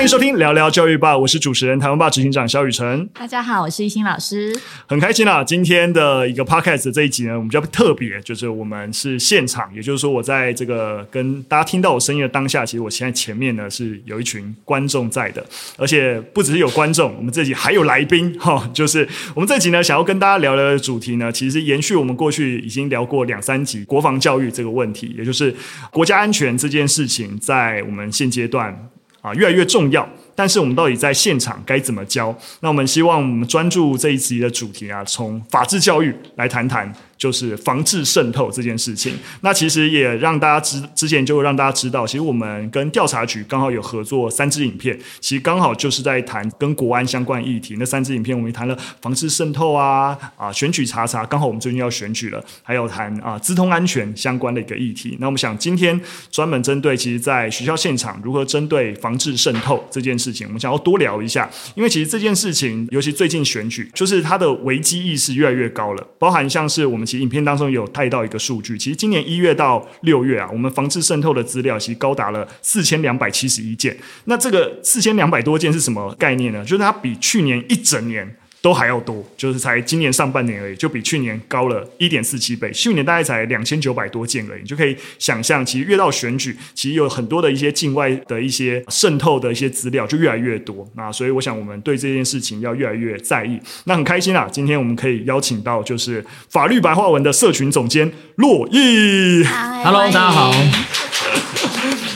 欢迎收听聊聊教育吧，我是主持人台湾吧执行长肖雨辰。大家好，我是一心老师。很开心啊，今天的一个 podcast 这一集呢，我们比较特别，就是我们是现场，也就是说，我在这个跟大家听到我声音的当下，其实我现在前面呢是有一群观众在的，而且不只是有观众，我们这集还有来宾哈，就是我们这集呢想要跟大家聊聊的主题呢，其实延续我们过去已经聊过两三集国防教育这个问题，也就是国家安全这件事情，在我们现阶段。啊，越来越重要。但是我们到底在现场该怎么教？那我们希望我们专注这一集的主题啊，从法治教育来谈谈，就是防治渗透这件事情。那其实也让大家知，之前就让大家知道，其实我们跟调查局刚好有合作三支影片，其实刚好就是在谈跟国安相关议题。那三支影片我们谈了防治渗透啊，啊选举查查，刚好我们最近要选举了，还有谈啊资通安全相关的一个议题。那我们想今天专门针对，其实在学校现场如何针对防治渗透这件。事情，我们想要多聊一下，因为其实这件事情，尤其最近选举，就是它的危机意识越来越高了。包含像是我们其影片当中有带到一个数据，其实今年一月到六月啊，我们防治渗透的资料其实高达了四千两百七十一件。那这个四千两百多件是什么概念呢？就是它比去年一整年。都还要多，就是才今年上半年而已，就比去年高了一点四七倍。去年大概才两千九百多件而已，你就可以想象，其实越到选举，其实有很多的一些境外的一些渗透的一些资料就越来越多。那所以我想，我们对这件事情要越来越在意。那很开心啊，今天我们可以邀请到就是法律白话文的社群总监洛毅。Hello，大家好。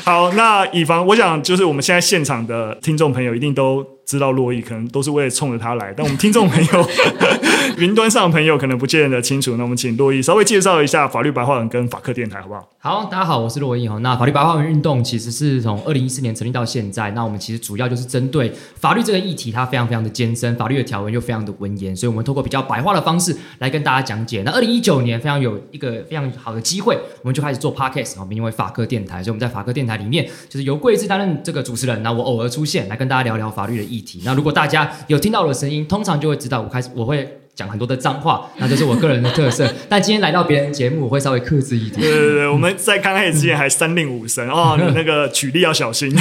好，那以防我想，就是我们现在现场的听众朋友一定都。知道洛伊可能都是为了冲着他来，但我们听众没有、云端上的朋友可能不见得清楚。那我们请珞亦稍微介绍一下法律白话文跟法客电台，好不好？好，大家好，我是珞亦哈。那法律白话文运动其实是从二零一四年成立到现在，那我们其实主要就是针对法律这个议题，它非常非常的艰深，法律的条文又非常的文言，所以我们透过比较白话的方式来跟大家讲解。那二零一九年非常有一个非常好的机会，我们就开始做 podcast，名为法客电台。所以我们在法客电台里面，就是由贵智担任这个主持人，那我偶尔出现来跟大家聊聊法律的议题。那如果大家有听到我的声音，通常就会知道我开始我会讲很多的脏话，那就是我个人的特色。但今天来到别人节目，我会稍微克制一点。对对对，我们在刚开始之前还三令五申哦，你那个举例要小心。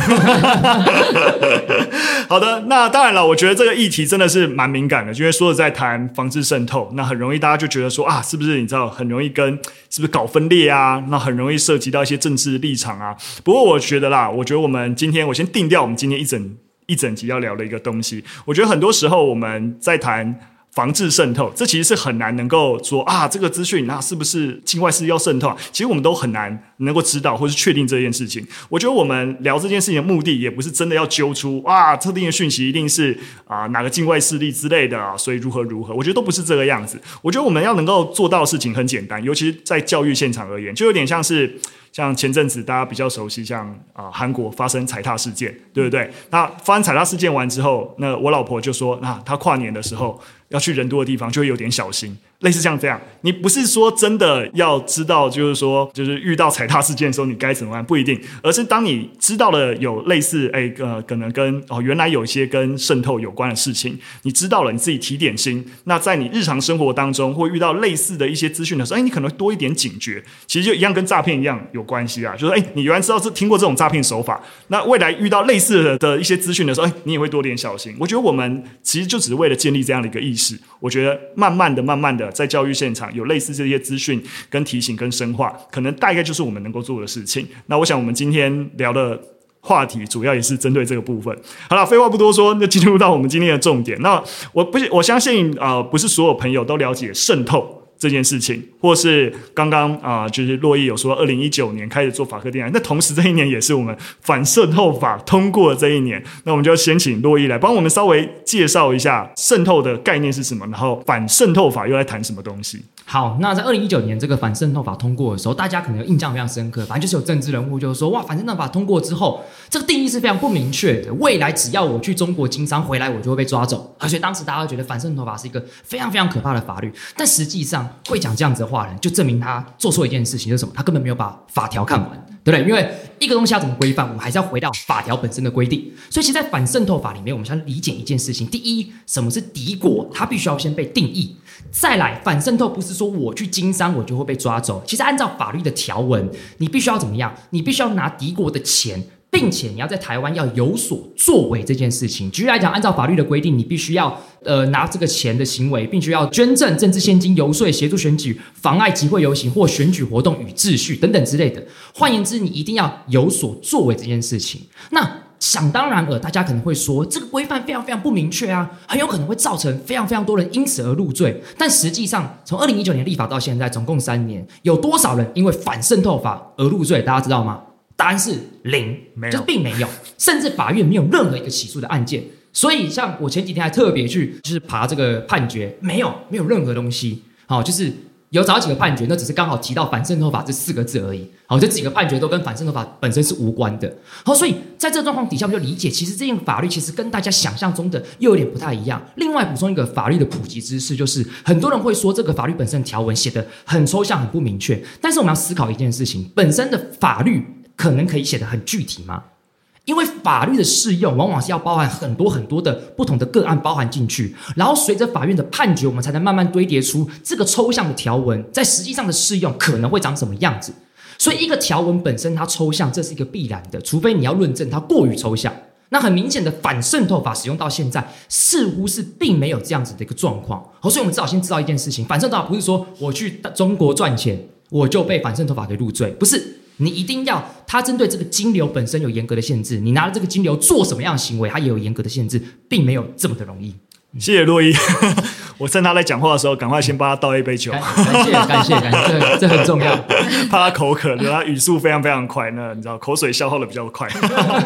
好的，那当然了，我觉得这个议题真的是蛮敏感的，因为说是在谈防治渗透，那很容易大家就觉得说啊，是不是你知道很容易跟是不是搞分裂啊？那很容易涉及到一些政治立场啊。不过我觉得啦，我觉得我们今天我先定掉，我们今天一整。一整集要聊的一个东西，我觉得很多时候我们在谈防治渗透，这其实是很难能够说啊，这个资讯那是不是境外势力要渗透？其实我们都很难能够知道或是确定这件事情。我觉得我们聊这件事情的目的，也不是真的要揪出啊特定的讯息一定是啊哪个境外势力之类的啊，所以如何如何，我觉得都不是这个样子。我觉得我们要能够做到的事情很简单，尤其是在教育现场而言，就有点像是。像前阵子大家比较熟悉，像啊韩国发生踩踏事件，对不对？那发生踩踏事件完之后，那我老婆就说，那她跨年的时候要去人多的地方，就会有点小心。类似像这样，你不是说真的要知道，就是说，就是遇到踩踏事件的时候你该怎么办，不一定，而是当你知道了有类似，哎，呃，可能跟哦原来有一些跟渗透有关的事情，你知道了，你自己提点心。那在你日常生活当中，会遇到类似的一些资讯的时候，哎，你可能多一点警觉。其实就一样跟诈骗一样有关系啊，就是哎，你原来知道是听过这种诈骗手法，那未来遇到类似的的一些资讯的时候，哎，你也会多点小心。我觉得我们其实就只是为了建立这样的一个意识。我觉得慢慢的、慢慢的。在教育现场有类似这些资讯跟提醒跟深化，可能大概就是我们能够做的事情。那我想我们今天聊的话题，主要也是针对这个部分。好了，废话不多说，那进入到我们今天的重点。那我不，我相信啊、不是所有朋友都了解渗透。这件事情，或是刚刚啊，就是洛伊有说，二零一九年开始做法客电台，那同时这一年也是我们反渗透法通过的这一年，那我们就要先请洛伊来帮我们稍微介绍一下渗透的概念是什么，然后反渗透法又在谈什么东西。好，那在二零一九年这个反渗透法通过的时候，大家可能印象非常深刻，反正就是有政治人物就是说，哇，反渗透法通过之后，这个定义是非常不明确的，未来只要我去中国经商回来，我就会被抓走，而且当时大家都觉得反渗透法是一个非常非常可怕的法律，但实际上。会讲这样子的话人，就证明他做错一件事情，是什么？他根本没有把法条看完，对不对？因为一个东西要怎么规范，我们还是要回到法条本身的规定。所以，其实，在反渗透法里面，我们先理解一件事情：第一，什么是敌国？它必须要先被定义。再来，反渗透不是说我去经商，我就会被抓走。其实，按照法律的条文，你必须要怎么样？你必须要拿敌国的钱。并且你要在台湾要有所作为这件事情。举例来讲，按照法律的规定，你必须要呃拿这个钱的行为，并须要捐赠、政治献金、游说、协助选举、妨碍集会游行或选举活动与秩序等等之类的。换言之，你一定要有所作为这件事情。那想当然尔，大家可能会说，这个规范非常非常不明确啊，很有可能会造成非常非常多人因此而入罪。但实际上，从二零一九年立法到现在，总共三年，有多少人因为反渗透法而入罪？大家知道吗？答案是零，没有，就是并没有，甚至法院没有任何一个起诉的案件。所以，像我前几天还特别去就是爬这个判决，没有，没有任何东西。好，就是。有找几个判决，那只是刚好提到反渗透法这四个字而已。好，这几个判决都跟反渗透法本身是无关的。好，所以在这状况底下，我们就理解，其实这件法律其实跟大家想象中的又有点不太一样。另外补充一个法律的普及知识，就是很多人会说这个法律本身的条文写得很抽象、很不明确。但是我们要思考一件事情：本身的法律可能可以写得很具体吗？因为法律的适用往往是要包含很多很多的不同的个案包含进去，然后随着法院的判决，我们才能慢慢堆叠出这个抽象的条文在实际上的适用可能会长什么样子。所以一个条文本身它抽象，这是一个必然的，除非你要论证它过于抽象。那很明显的反渗透法使用到现在，似乎是并没有这样子的一个状况。好，所以我们至少先知道一件事情：反渗透法不是说我去中国赚钱，我就被反渗透法给入罪，不是。你一定要，它针对这个金流本身有严格的限制。你拿了这个金流做什么样的行为，它也有严格的限制，并没有这么的容易。谢谢洛伊，我趁他在讲话的时候，赶快先帮他倒一杯酒。感谢感谢感谢，这这很重要。怕他口渴，他语速非常非常快，那你知道口水消耗的比较快。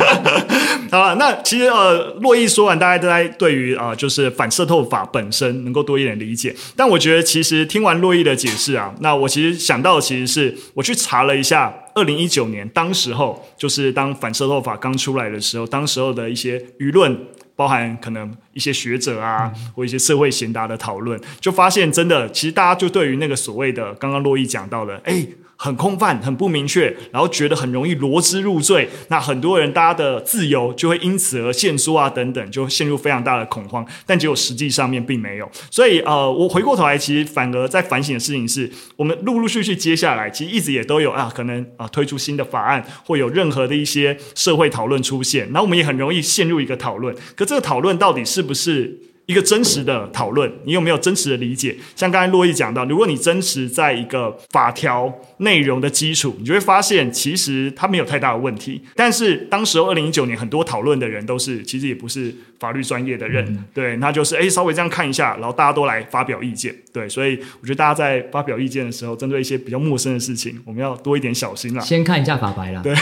好了，那其实呃，洛伊说完，大家都在对于啊、呃，就是反渗透法本身能够多一点理解。但我觉得，其实听完洛伊的解释啊，那我其实想到的其实是我去查了一下，二零一九年当时候就是当反渗透法刚出来的时候，当时候的一些舆论。包含可能一些学者啊，或一些社会贤达的讨论，就发现真的，其实大家就对于那个所谓的刚刚洛伊讲到的，哎。很空泛，很不明确，然后觉得很容易罗织入罪。那很多人，大家的自由就会因此而限缩啊，等等，就陷入非常大的恐慌。但结果实际上面并没有。所以，呃，我回过头来，其实反而在反省的事情是，我们陆陆续续接下来，其实一直也都有啊，可能啊推出新的法案，会有任何的一些社会讨论出现。那我们也很容易陷入一个讨论。可这个讨论到底是不是？一个真实的讨论，你有没有真实的理解？像刚才洛毅讲到，如果你真实在一个法条内容的基础，你就会发现其实它没有太大的问题。但是当时候二零一九年很多讨论的人都是其实也不是法律专业的人，嗯、对，那就是诶稍微这样看一下，然后大家都来发表意见，对，所以我觉得大家在发表意见的时候，针对一些比较陌生的事情，我们要多一点小心啦。先看一下法白啦，对，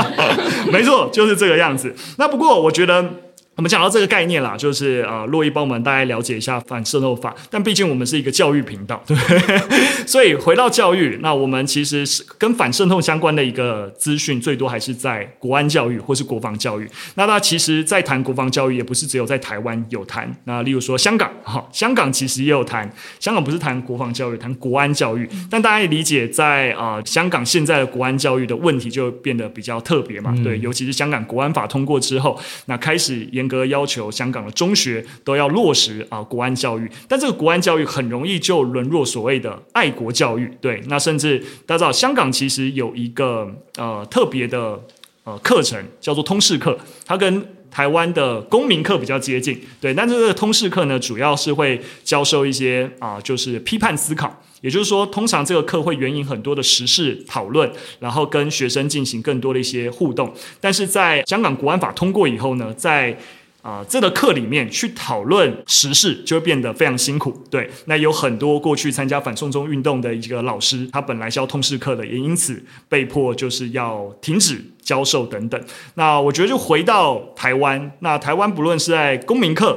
没错，就是这个样子。那不过我觉得。我们讲到这个概念啦，就是呃，洛伊帮我们大概了解一下反渗透法。但毕竟我们是一个教育频道，对？所以回到教育，那我们其实是跟反渗透相关的一个资讯，最多还是在国安教育或是国防教育。那那其实，在谈国防教育，也不是只有在台湾有谈。那例如说香港，哈，香港其实也有谈。香港不是谈国防教育，谈国安教育。但大家也理解在，啊，香港现在的国安教育的问题就变得比较特别嘛，对，尤其是香港国安法通过之后，那开始严。严格要求香港的中学都要落实啊国安教育，但这个国安教育很容易就沦落所谓的爱国教育。对，那甚至大家知道，香港其实有一个呃特别的呃课程叫做通识课，它跟台湾的公民课比较接近。对，但这个通识课呢，主要是会教授一些啊、就是批判思考。也就是说，通常这个课会援引很多的时事讨论，然后跟学生进行更多的一些互动。但是在香港国安法通过以后呢，在啊、这个课里面去讨论时事，就会变得非常辛苦。对，那有很多过去参加反送中运动的一个老师，他本来是要通识课的，也因此被迫就是要停止教授等等。那我觉得就回到台湾，那台湾不论是在公民课。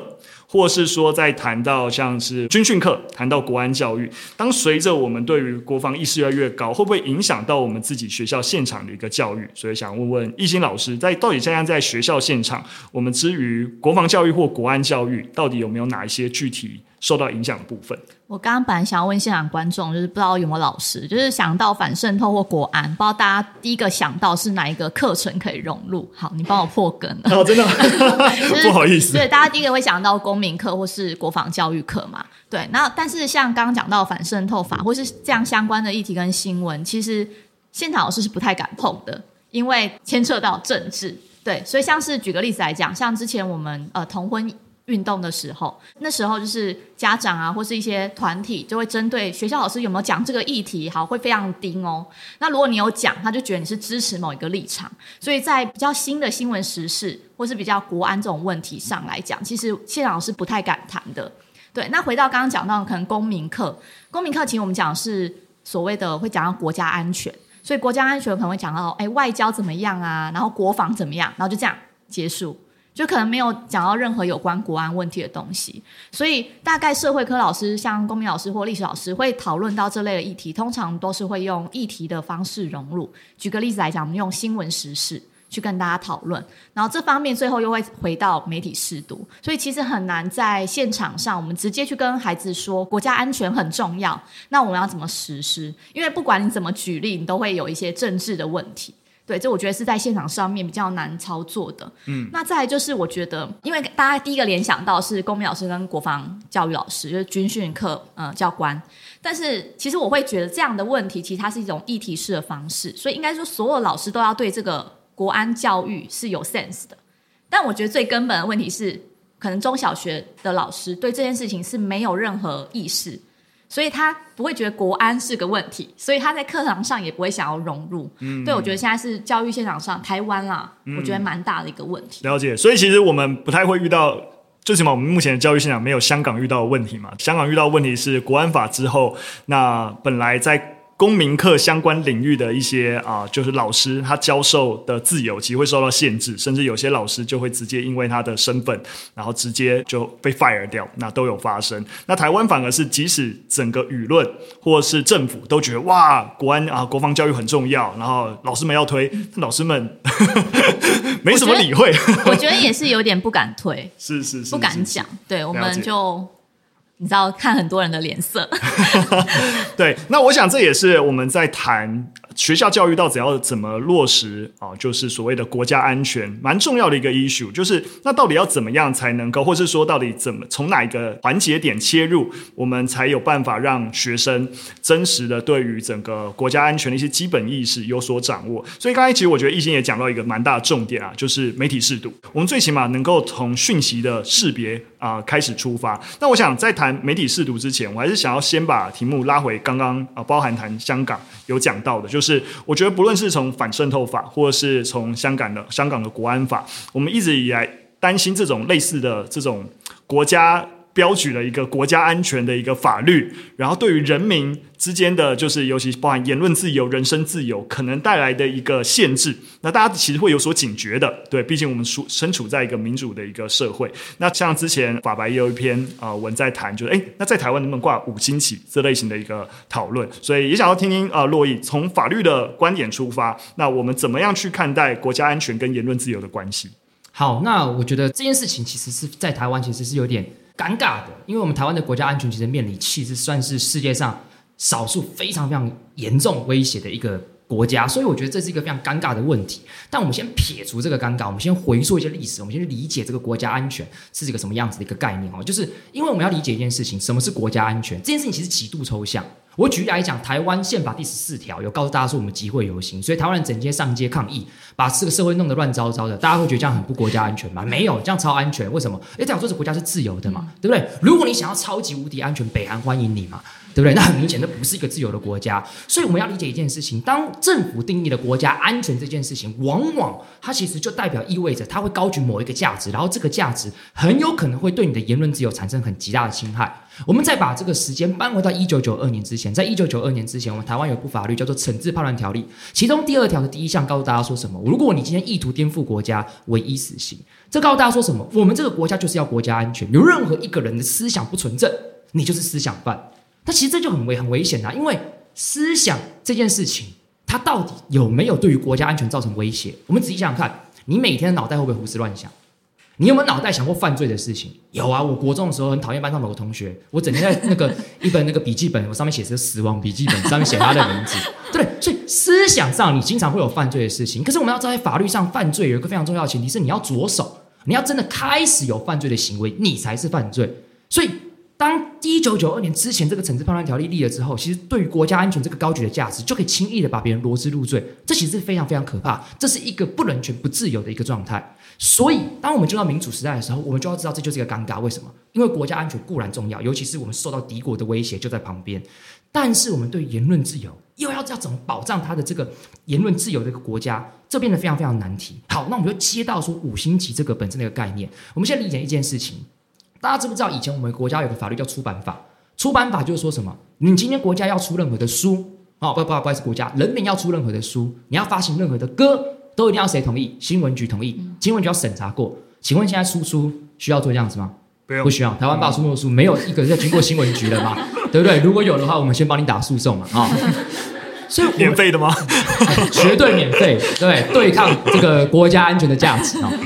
或是说，在谈到像是军训课，谈到国安教育，当随着我们对于国防意识越来越高，会不会影响到我们自己学校现场的一个教育？所以想问问亦欣老师，在到底现在在学校现场，我们之于国防教育或国安教育，到底有没有哪一些具体受到影响的部分？我刚刚本来想要问现场观众，就是不知道有没有老师，就是想到反渗透或国安，不知道大家第一个想到是哪一个课程可以融入？好，你帮我破梗了。哦，真的，就是、不好意思。对，大家第一个会想到公民课或是国防教育课嘛？对，那但是像刚刚讲到反渗透法或是这样相关的议题跟新闻，其实现场老师是不太敢碰的。因为牵涉到政治。对，所以像是举个例子来讲，像之前我们呃同婚。运动的时候，那时候就是家长啊，或是一些团体就会针对学校老师有没有讲这个议题，好，会非常盯哦。那如果你有讲，他就觉得你是支持某一个立场。所以在比较新的新闻时事，或是比较国安这种问题上来讲，其实谢老师不太敢谈的。对，那回到刚刚讲到可能公民课，公民课其实我们讲是所谓的会讲到国家安全，所以国家安全可能会讲到哎外交怎么样啊，然后国防怎么样，然后就这样结束。就可能没有讲到任何有关国安问题的东西，所以大概社会科老师、像公民老师或历史老师会讨论到这类的议题，通常都是会用议题的方式融入。举个例子来讲，我们用新闻时事去跟大家讨论，然后这方面最后又会回到媒体试读，所以其实很难在现场上我们直接去跟孩子说国家安全很重要，那我们要怎么实施？因为不管你怎么举例，你都会有一些政治的问题。对，这我觉得是在现场上面比较难操作的。嗯，那再来就是我觉得，因为大家第一个联想到是公民老师跟国防教育老师，就是军训课呃教官。但是其实我会觉得这样的问题，其实它是一种议题式的方式，所以应该说所有老师都要对这个国安教育是有 sense 的。但我觉得最根本的问题是，可能中小学的老师对这件事情是没有任何意识。所以他不会觉得国安是个问题，所以他在课堂上也不会想要融入。嗯，对，我觉得现在是教育现场上台湾啦，嗯、我觉得蛮大的一个问题。了解，所以其实我们不太会遇到，最起码我们目前的教育现场没有香港遇到的问题嘛。香港遇到的问题是国安法之后，那本来在。公民课相关领域的一些啊，就是老师他教授的自由其实会受到限制，甚至有些老师就会直接因为他的身份，然后直接就被 fire 掉，那都有发生。那台湾反而是，即使整个舆论或是政府都觉得哇，国安啊，国防教育很重要，然后老师们要推，老师们 没什么理会。我觉，我觉得也是有点不敢推，是是是，不敢讲。对，我们就。你知道看很多人的脸色，对，那我想这也是我们在谈。学校教育到底要怎么落实啊？就是所谓的国家安全，蛮重要的一个 issue。就是那到底要怎么样才能够，或是说到底怎么从哪一个环节点切入，我们才有办法让学生真实的对于整个国家安全的一些基本意识有所掌握。所以刚才其实我觉得亦欣也讲到一个蛮大的重点啊，就是媒体适度。我们最起码能够从讯息的识别啊、呃、开始出发。那我想在谈媒体识读之前，我还是想要先把题目拉回刚刚啊，包含谈香港有讲到的，就是。我觉得不论是从反渗透法，或者是从香港的香港的国安法，我们一直以来担心这种类似的这种国家。标举了一个国家安全的一个法律，然后对于人民之间的，就是尤其包含言论自由、人身自由，可能带来的一个限制，那大家其实会有所警觉的。对，毕竟我们处身处在一个民主的一个社会。那像之前法白也有一篇啊、呃、文在谈，就是诶，那在台湾能不能挂五星旗这类型的一个讨论？所以也想要听听啊，珞亦从法律的观点出发，那我们怎么样去看待国家安全跟言论自由的关系？好，那我觉得这件事情其实是在台湾其实是有点。尴尬的，因为我们台湾的国家安全其实面临其实算是世界上少数非常非常严重威胁的一个国家，所以我觉得这是一个非常尴尬的问题。但我们先撇除这个尴尬，我们先回溯一些历史，我们先去理解这个国家安全是一个什么样子的一个概念哦。就是因为我们要理解一件事情，什么是国家安全？这件事情其实极度抽象。我举例来讲，台湾宪法第十四条有告诉大家说，我们集会游行，所以台湾人整天上街抗议，把这个社会弄得乱糟糟的，大家会觉得这样很不国家安全吗？没有，这样超安全。为什么？因为这样说，这国家是自由的嘛，对不对？如果你想要超级无敌安全，北韩欢迎你嘛。对不对？那很明显，那不是一个自由的国家。所以我们要理解一件事情：当政府定义了国家安全这件事情，往往它其实就代表意味着它会高举某一个价值，然后这个价值很有可能会对你的言论自由产生很极大的侵害。我们再把这个时间搬回到一九九二年之前，在一九九二年之前，我们台湾有部法律叫做《惩治叛乱条例》，其中第二条的第一项告诉大家说什么？如果你今天意图颠覆国家，唯一死刑。这告诉大家说什么？我们这个国家就是要国家安全，有任何一个人的思想不纯正，你就是思想犯。那其实这就很危很危险啊，因为思想这件事情，它到底有没有对于国家安全造成威胁？我们仔细想想看，你每天的脑袋会不会胡思乱想？你有没有脑袋想过犯罪的事情？有啊，我国中的时候很讨厌班上某个同学，我整天在那个一本那个笔记本，我上面写着“死亡笔记本”，上面写他的名字，对 不对？所以思想上你经常会有犯罪的事情。可是我们要知道，在法律上犯罪有一个非常重要的前提是，你要着手，你要真的开始有犯罪的行为，你才是犯罪。所以当一九九二年之前这个惩治叛乱条例立了之后，其实对于国家安全这个高举的价值，就可以轻易的把别人罗织入罪，这其实是非常非常可怕，这是一个不人权、不自由的一个状态。所以，当我们进入到民主时代的时候，我们就要知道这就是一个尴尬。为什么？因为国家安全固然重要，尤其是我们受到敌国的威胁就在旁边，但是我们对言论自由又要要怎么保障它的这个言论自由的一个国家，这变得非常非常难题。好，那我们就接到说五星级这个本身的一个概念，我们现在理解一件事情，大家知不知道以前我们国家有个法律叫出版法？出版法就是说什么？你今天国家要出任何的书，哦，不不不好意思，国家人民要出任何的书，你要发行任何的歌，都一定要谁同意？新闻局同意，新闻局要审查过。请问现在出书需要做这样子吗？不用，不需要。台湾爆出的书没有一个要经过新闻局的嘛？对不对？如果有的话，我们先帮你打诉讼嘛，啊、哦。所以免费的吗？绝对免费，对，对抗这个国家安全的价值啊、哦。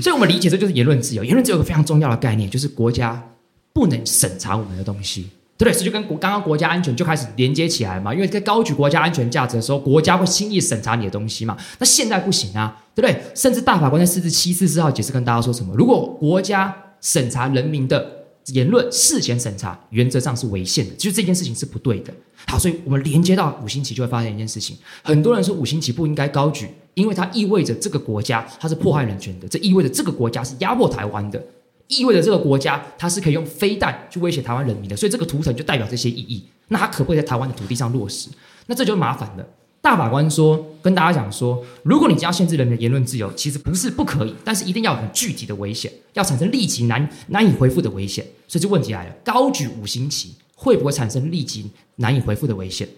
所以我们理解这就是言论自由。言论自由有个非常重要的概念，就是国家。不能审查我们的东西，对不对？所以就跟国刚刚国家安全就开始连接起来嘛。因为在高举国家安全价值的时候，国家会轻易审查你的东西嘛。那现在不行啊，对不对？甚至大法官在四十七、四十四号解释跟大家说什么？如果国家审查人民的言论，事前审查原则上是违宪的，就是这件事情是不对的。好，所以我们连接到五星旗，就会发现一件事情：很多人说五星旗不应该高举，因为它意味着这个国家它是迫害人权的，这意味着这个国家是压迫台湾的。意味着这个国家它是可以用飞弹去威胁台湾人民的，所以这个图腾就代表这些意义。那它可不可以在台湾的土地上落实？那这就麻烦了。大法官说，跟大家讲说，如果你要限制人民的言论自由，其实不是不可以，但是一定要有很具体的危险，要产生立即难难以回复的危险。所以这问题来了：高举五星旗会不会产生立即难以回复的危险？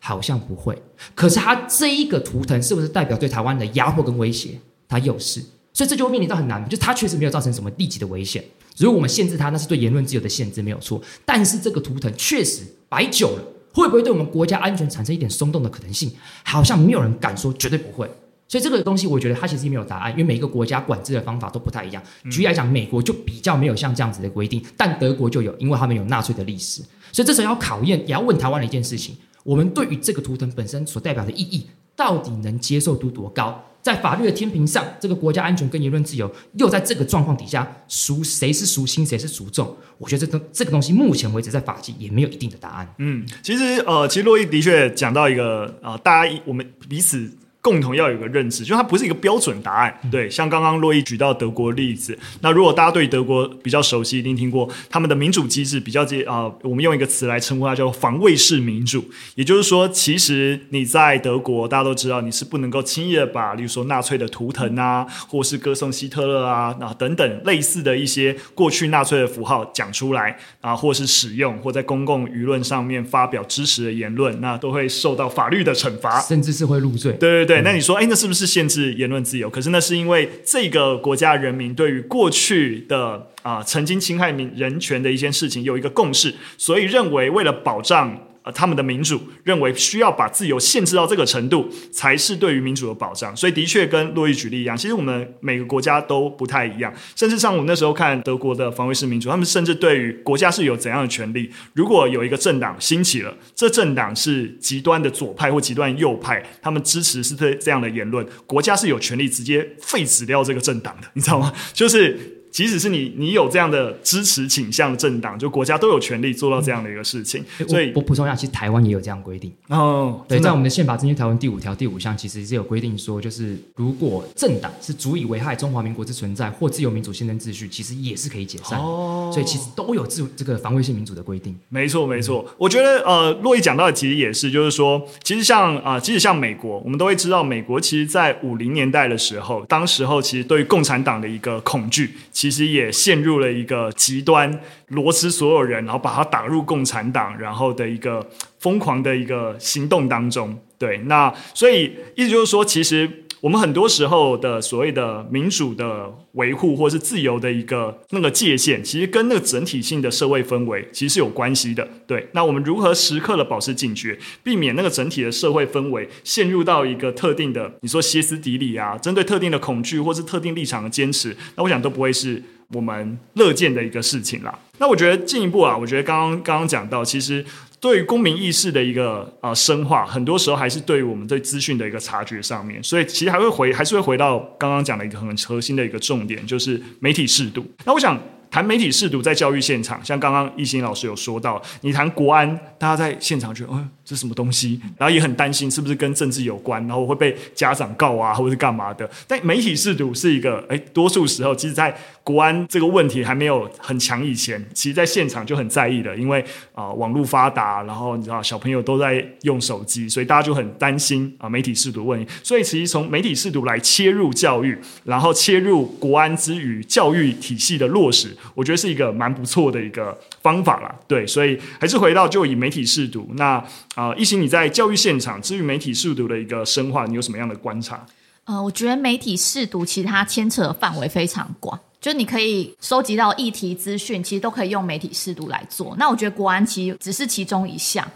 好像不会。可是它这一个图腾是不是代表对台湾的压迫跟威胁？它又是。所以这就会面临到很难，就它确实没有造成什么立即的危险。如果我们限制它，那是对言论自由的限制，没有错。但是这个图腾确实摆久了，会不会对我们国家安全产生一点松动的可能性？好像没有人敢说绝对不会。所以这个东西，我觉得它其实没有答案，因为每一个国家管制的方法都不太一样。举例来讲，美国就比较没有像这样子的规定，但德国就有，因为他们有纳粹的历史。所以这时候要考验，也要问台湾的一件事情：我们对于这个图腾本身所代表的意义，到底能接受度多高？在法律的天平上，这个国家安全跟言论自由又在这个状况底下孰谁是孰轻谁是孰重？我觉得这东这个东西目前为止在法纪也没有一定的答案。嗯，其实呃，其实洛伊的确讲到一个、呃，大家我们彼此。共同要有一个认知，就它不是一个标准答案。对，像刚刚洛伊举到德国例子，那如果大家对德国比较熟悉，一定听过他们的民主机制比较接啊、呃，我们用一个词来称呼它，叫防卫式民主。也就是说，其实你在德国，大家都知道你是不能够轻易的把，例如说纳粹的图腾啊，或是歌颂希特勒啊，啊等等类似的一些过去纳粹的符号讲出来啊，或是使用，或在公共舆论上面发表支持的言论，那都会受到法律的惩罚，甚至是会入罪。对对对。那你说，哎，那是不是限制言论自由？可是那是因为这个国家人民对于过去的啊、呃、曾经侵害民人权的一些事情有一个共识，所以认为为了保障。他们的民主认为需要把自由限制到这个程度，才是对于民主的保障。所以，的确跟洛伊举例一样，其实我们每个国家都不太一样。甚至像我那时候看德国的防卫式民主，他们甚至对于国家是有怎样的权利。如果有一个政党兴起了，这政党是极端的左派或极端右派，他们支持是这这样的言论，国家是有权利直接废止掉这个政党的，你知道吗？就是。即使是你，你有这样的支持倾向的政党，就国家都有权利做到这样的一个事情。嗯、所以，我补充一下，其实台湾也有这样规定。哦，对，在我们的宪法增修条文第五条第五项，其实是有规定说，就是如果政党是足以危害中华民国之存在或自由民主宪政秩序，其实也是可以解散。哦，所以其实都有自这个防卫性民主的规定。没错，没错。我觉得呃，洛伊讲到的其实也是，就是说，其实像啊、呃，即使像美国，我们都会知道，美国其实在五零年代的时候，当时候其实对于共产党的一个恐惧，其实也陷。入了一个极端，罗织所有人，然后把他打入共产党，然后的一个疯狂的一个行动当中。对，那所以意思就是说，其实。我们很多时候的所谓的民主的维护，或是自由的一个那个界限，其实跟那个整体性的社会氛围其实是有关系的。对，那我们如何时刻的保持警觉，避免那个整体的社会氛围陷入到一个特定的，你说歇斯底里啊，针对特定的恐惧或是特定立场的坚持，那我想都不会是我们乐见的一个事情啦。那我觉得进一步啊，我觉得刚刚刚刚讲到，其实。对于公民意识的一个呃深化，很多时候还是对于我们对资讯的一个察觉上面，所以其实还会回还是会回到刚刚讲的一个很核心的一个重点，就是媒体适度。那我想谈媒体适度在教育现场，像刚刚懿心老师有说到，你谈国安，大家在现场觉得，嗯，是什么东西？然后也很担心是不是跟政治有关，然后会被家长告啊，或者是干嘛的。但媒体试读是一个，哎，多数时候，其实在国安这个问题还没有很强以前，其实在现场就很在意的，因为啊、网络发达，然后你知道小朋友都在用手机，所以大家就很担心啊、媒体试读问题。所以其实从媒体试读来切入教育，然后切入国安之余，教育体系的落实，我觉得是一个蛮不错的一个方法啦。对，所以还是回到就以媒体试读。那啊，一、呃、心你在教育现场，至于媒体试读的一个深化，你有什么样的观察？呃，我觉得媒体试读其实它牵扯的范围非常广。就你可以收集到议题资讯，其实都可以用媒体试读来做。那我觉得国安其实只是其中一项，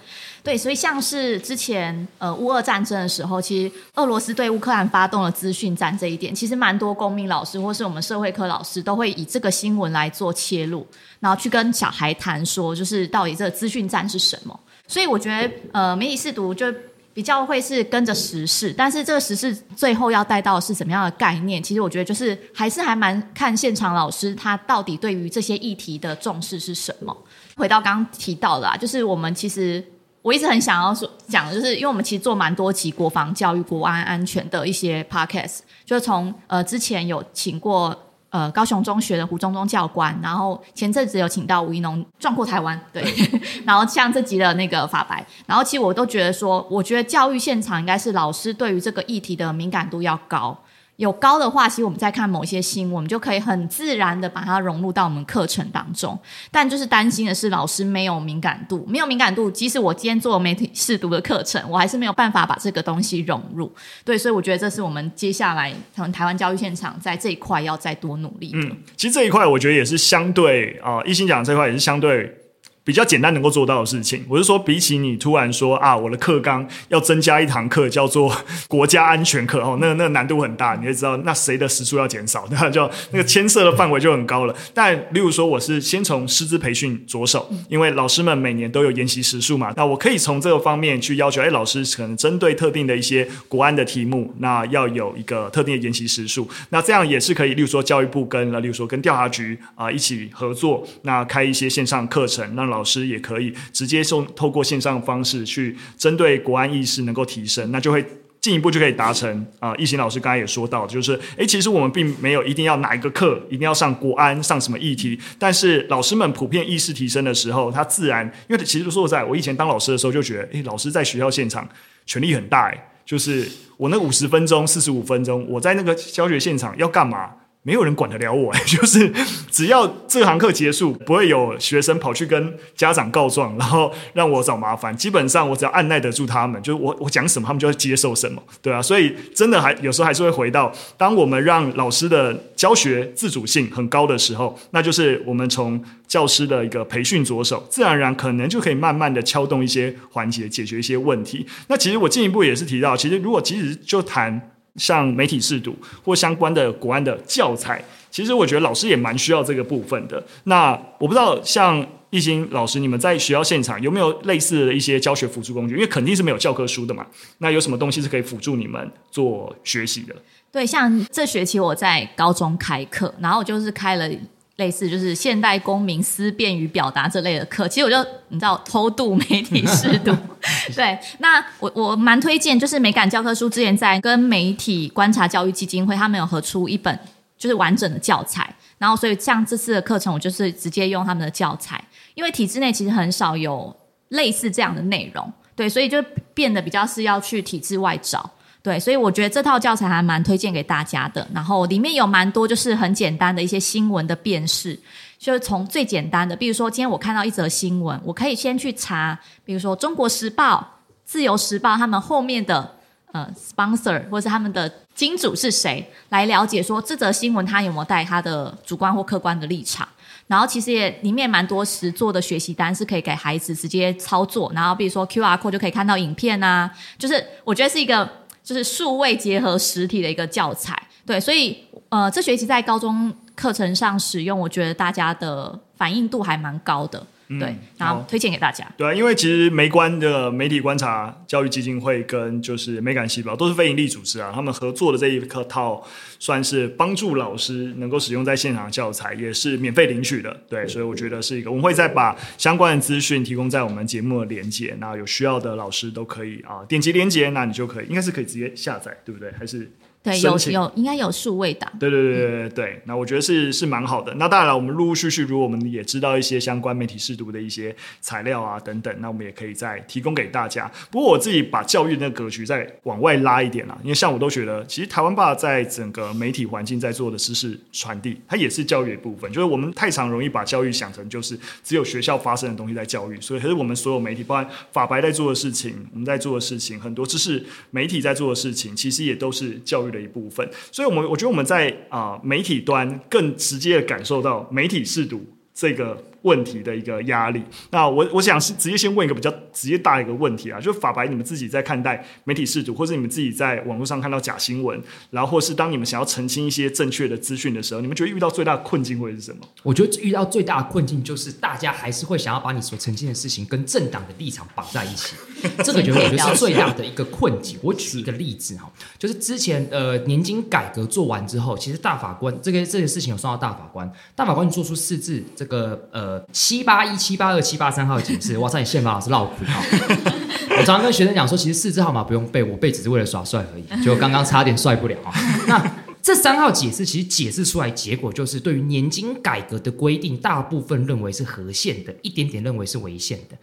对，所以像是之前呃乌俄战争的时候，其实俄罗斯对乌克兰发动了资讯战这一点，其实蛮多公民老师或是我们社会科老师都会以这个新闻来做切入，然后去跟小孩谈说，就是到底这个资讯战是什么。所以我觉得呃媒体试读就。比较会是跟着时事，但是这个时事最后要带到是什么样的概念？其实我觉得就是还是还蛮看现场老师他到底对于这些议题的重视是什么。回到刚刚提到的啊，就是我们其实我一直很想要说讲，就是因为我们其实做蛮多集国防教育、国安安全的一些 podcast，就是从呃之前有请过。呃，高雄中学的胡中中教官，然后前阵子有请到吴怡农壮阔台湾，对，然后像这集的那个法白，然后其实我都觉得说，我觉得教育现场应该是老师对于这个议题的敏感度要高。有高的话，其实我们在看某些新，我们就可以很自然的把它融入到我们课程当中。但就是担心的是，老师没有敏感度，没有敏感度，即使我今天做媒体试读的课程，我还是没有办法把这个东西融入。对，所以我觉得这是我们接下来从台湾教育现场在这一块要再多努力。嗯，其实这一块我觉得也是相对啊，一心讲这块也是相对。比较简单能够做到的事情，我是说，比起你突然说啊，我的课纲要增加一堂课叫做国家安全课哦，那那难度很大，你会知道那谁的时数要减少，那就那个牵涉的范围就很高了。但例如说，我是先从师资培训着手，因为老师们每年都有研习时数嘛，那我可以从这个方面去要求，哎，老师可能针对特定的一些国安的题目，那要有一个特定的研习时数，那这样也是可以，例如说教育部跟，例如说跟调查局啊、一起合作，那开一些线上课程，让老师也可以直接送透过线上方式去针对国安意识能够提升，那就会进一步就可以达成啊。易行老师刚才也说到，就是诶，其实我们并没有一定要哪一个课一定要上国安上什么议题，但是老师们普遍意识提升的时候，他自然因为其实说实在，我以前当老师的时候就觉得，诶，老师在学校现场权力很大，诶，就是我那五十分钟、四十五分钟，我在那个教学现场要干嘛？没有人管得了我，就是只要这堂课结束，不会有学生跑去跟家长告状，然后让我找麻烦。基本上我只要按捺得住他们，就是我我讲什么，他们就要接受什么，对啊。所以真的还有时候还是会回到，当我们让老师的教学自主性很高的时候，那就是我们从教师的一个培训着手，自然而然可能就可以慢慢的敲动一些环节，解决一些问题。那其实我进一步也是提到，其实如果其实就谈。像媒体试读或相关的国安的教材，其实我觉得老师也蛮需要这个部分的。那我不知道，像懿心老师，你们在学校现场有没有类似的一些教学辅助工具？因为肯定是没有教科书的嘛。那有什么东西是可以辅助你们做学习的？对，像这学期我在高中开课，然后就是开了。类似就是现代公民思辨与表达这类的课，其实我就你知道偷渡媒体试读，对，那我我蛮推荐，就是美感教科书之前在跟媒体观察教育基金会，他们有合出一本就是完整的教材，然后所以像这次的课程，我就是直接用他们的教材，因为体制内其实很少有类似这样的内容，对，所以就变得比较是要去体制外找。对，所以我觉得这套教材还蛮推荐给大家的。然后里面有蛮多就是很简单的一些新闻的辨识，就是从最简单的，比如说今天我看到一则新闻，我可以先去查，比如说《中国时报》、《自由时报》他们后面的呃 sponsor 或是他们的金主是谁，来了解说这则新闻它有没有带它的主观或客观的立场。然后其实也里面蛮多实做的学习单是可以给孩子直接操作，然后比如说 QR code 就可以看到影片啊，就是我觉得是一个。就是数位结合实体的一个教材，对，所以呃，这学期在高中课程上使用，我觉得大家的反应度还蛮高的，嗯、对，然后推荐给大家。对啊，因为其实媒观的媒体观察教育基金会跟就是美感细胞都是非营利组织啊，他们合作的这一课套算是帮助老师能够使用在现场教材，也是免费领取的。对，所以我觉得是一个，我们会再把相关的资讯提供在我们节目的连接，那有需要的老师都可以啊点击连接，那你就可以，应该是可以直接下载，对不对？还是？对，有有应该有数位档。对对对对对对，那我觉得是是蛮好的。那当然了，我们陆陆续续，如果我们也知道一些相关媒体试读的一些材料啊等等，那我们也可以再提供给大家。不过我自己把教育那个格局再往外拉一点啦，因为像我都觉得，其实台湾爸在整个媒体环境在做的知识传递，它也是教育的一部分。就是我们太常容易把教育想成就是只有学校发生的东西在教育，所以可是我们所有媒体，包括法白在做的事情，我们在做的事情，很多知识媒体在做的事情，其实也都是教育的一部分。所以，我们我觉得我们在啊、媒体端更直接的感受到媒体试读这个问题的一个压力。那我我想是直接先问一个比较直接大的一个问题啊，就是法白你们自己在看待媒体识读，或者你们自己在网络上看到假新闻，然后或是当你们想要澄清一些正确的资讯的时候，你们觉得遇到最大的困境会是什么？我觉得遇到最大的困境就是大家还是会想要把你所澄清的事情跟政党的立场绑在一起，这个觉得我觉得是最大的一个 困境。我举一个例子哈，就是之前呃年金改革做完之后，其实大法官这个这个事情有送到大法官，大法官做出四字这个呃。七八一七八二七八三号解释，哇塞，你宪法老师绕苦哈！我常常跟学生讲说，其实四字号码不用背，我背只是为了耍帅而已。就刚刚差点帅不了啊。那这三号解释其实解释出来结果就是，对于年金改革的规定，大部分认为是合宪的，一点点认为是违宪的。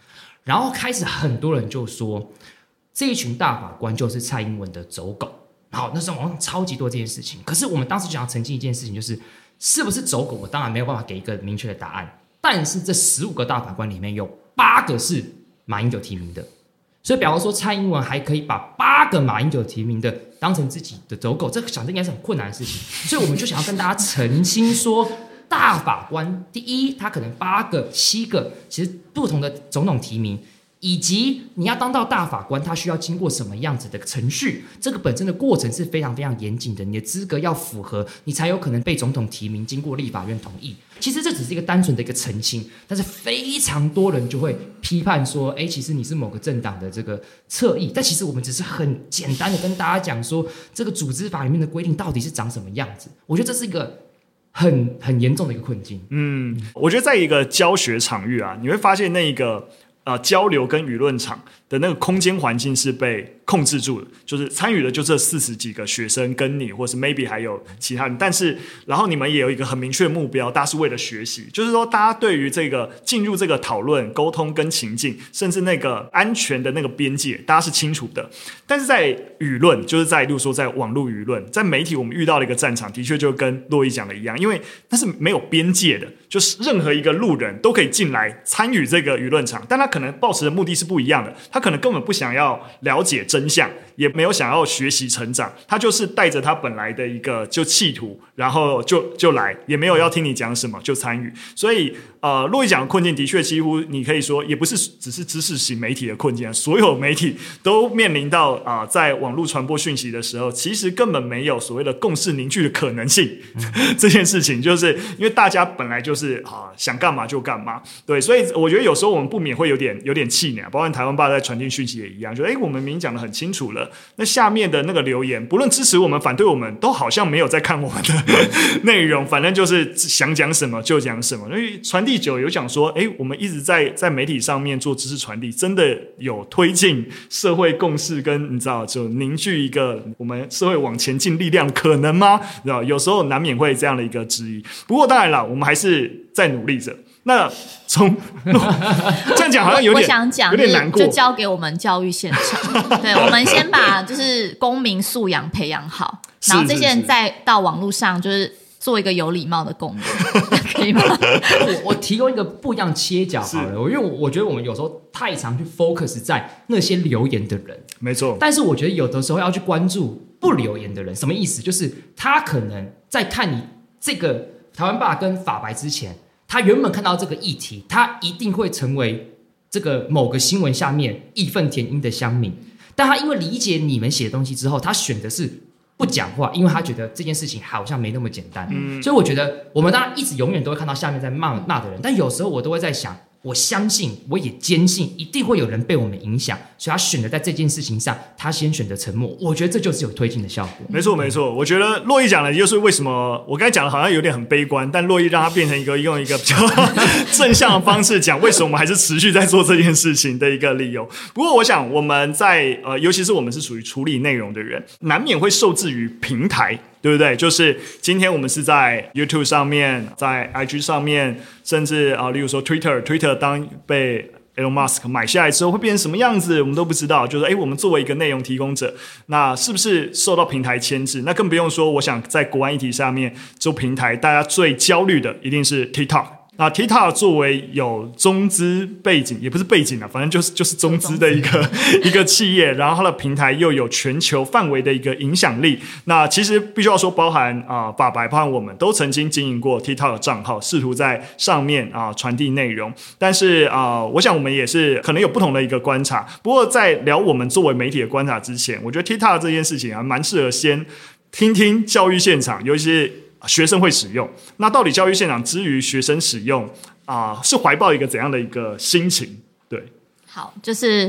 然后开始很多人就说，这一群大法官就是蔡英文的走狗。好，那时候网上超级多这件事情。可是我们当时想要澄清一件事情，就是是不是走狗？我当然没有办法给一个明确的答案。但是这十五个大法官里面有八个是马英九提名的，所以比方说蔡英文还可以把八个马英九提名的当成自己的走狗，这个想着应该是很困难的事情。所以我们就想要跟大家澄清说，大法官第一，他可能八个、七个，其实不同的总统提名。以及你要当到大法官，他需要经过什么样子的程序？这个本身的过程是非常非常严谨的，你的资格要符合，你才有可能被总统提名，经过立法院同意。其实这只是一个单纯的一个澄清，但是非常多人就会批判说：“诶，其实你是某个政党的这个侧翼。”但其实我们只是很简单的跟大家讲说，这个组织法里面的规定到底是长什么样子。我觉得这是一个很很严重的一个困境。嗯，我觉得在一个教学场域啊，你会发现那一个啊交流跟舆论场的那个空间环境是被控制住的，就是参与的就这四十几个学生跟你，或是 maybe 还有其他人，但是然后你们也有一个很明确的目标，大家是为了学习，就是说大家对于这个进入这个讨论、沟通跟情境，甚至那个安全的那个边界，大家是清楚的。但是在舆论，就是在例如说在网络舆论，在媒体，我们遇到了一个战场，的确就跟洛伊讲的一样，因为它是没有边界的，就是任何一个路人都可以进来参与这个舆论场，但他可能抱持的目的是不一样的，他可能根本不想要了解真相，也没有想要学习成长，他就是带着他本来的一个就企图，然后就就来，也没有要听你讲什么就参与。所以，呃，路易讲的困境的确几乎你可以说，也不是只是知识型媒体的困境，所有媒体都面临到啊、呃，在网络传播讯息的时候，其实根本没有所谓的共识凝聚的可能性。嗯、这件事情就是因为大家本来就是啊，想干嘛就干嘛，对，所以我觉得有时候我们不免会有点有点气馁，包括台湾爸在传递讯息也一样，就诶，我们明明讲的很清楚了。那下面的那个留言，不论支持我们、反对我们，都好像没有在看我们的 内容，反正就是想讲什么就讲什么。因为传递久有讲说，诶，我们一直在在媒体上面做知识传递，真的有推进社会共识跟你知道，就凝聚一个我们社会往前进力量，可能吗？知道有时候难免会这样的一个质疑。不过当然了，我们还是在努力着。那从 这样讲好像有点，我想讲有点难过，就交给我们教育现场。对，我们先把就是公民素养培养好，然后这些人再到网络上就是做一个有礼貌的公民，可以吗？我我提供一个不一样切角好了，因为我我觉得我们有时候太常去 focus 在那些留言的人，没错。但是我觉得有的时候要去关注不留言的人，什么意思？就是他可能在看你这个台湾爸跟法白之前。他原本看到这个议题，他一定会成为这个某个新闻下面义愤填膺的乡民。但他因为理解你们写的东西之后，他选的是不讲话，因为他觉得这件事情好像没那么简单。嗯，所以我觉得我们大家一直永远都会看到下面在骂骂的人，但有时候我都会在想，我相信，我也坚信，一定会有人被我们影响，所以他选择在这件事情上，他先选择沉默。我觉得这就是有推进的效果。没错，没错。我觉得洛伊讲的就是为什么我刚才讲的好像有点很悲观，但洛伊让他变成一个用一个比较 正向的方式讲，为什么我们还是持续在做这件事情的一个理由。不过，我想我们在呃，尤其是我们是属于处理内容的人，难免会受制于平台。对不对？就是今天我们是在 YouTube 上面，在 IG 上面，甚至啊，例如说 Twitter，Twitter 当被 Elon Musk 买下来之后会变成什么样子，我们都不知道。就是诶，我们作为一个内容提供者，那是不是受到平台牵制？那更不用说，我想在国安议题上面做平台，大家最焦虑的一定是 TikTok。那 TikTok 作为有中资背景，也不是背景啊，反正就是就是中资的一个一个企业，然后它的平台又有全球范围的一个影响力。那其实必须要说，包含啊，法白，包含我们都曾经经营过 TikTok 的账号，试图在上面啊传递内容。但是啊，我想我们也是可能有不同的一个观察。不过在聊我们作为媒体的观察之前，我觉得 TikTok 这件事情还蛮适合先听听教育现场，尤其是。学生会使用，那到底教育现场之于学生使用啊、是怀抱一个怎样的一个心情？对，好，就是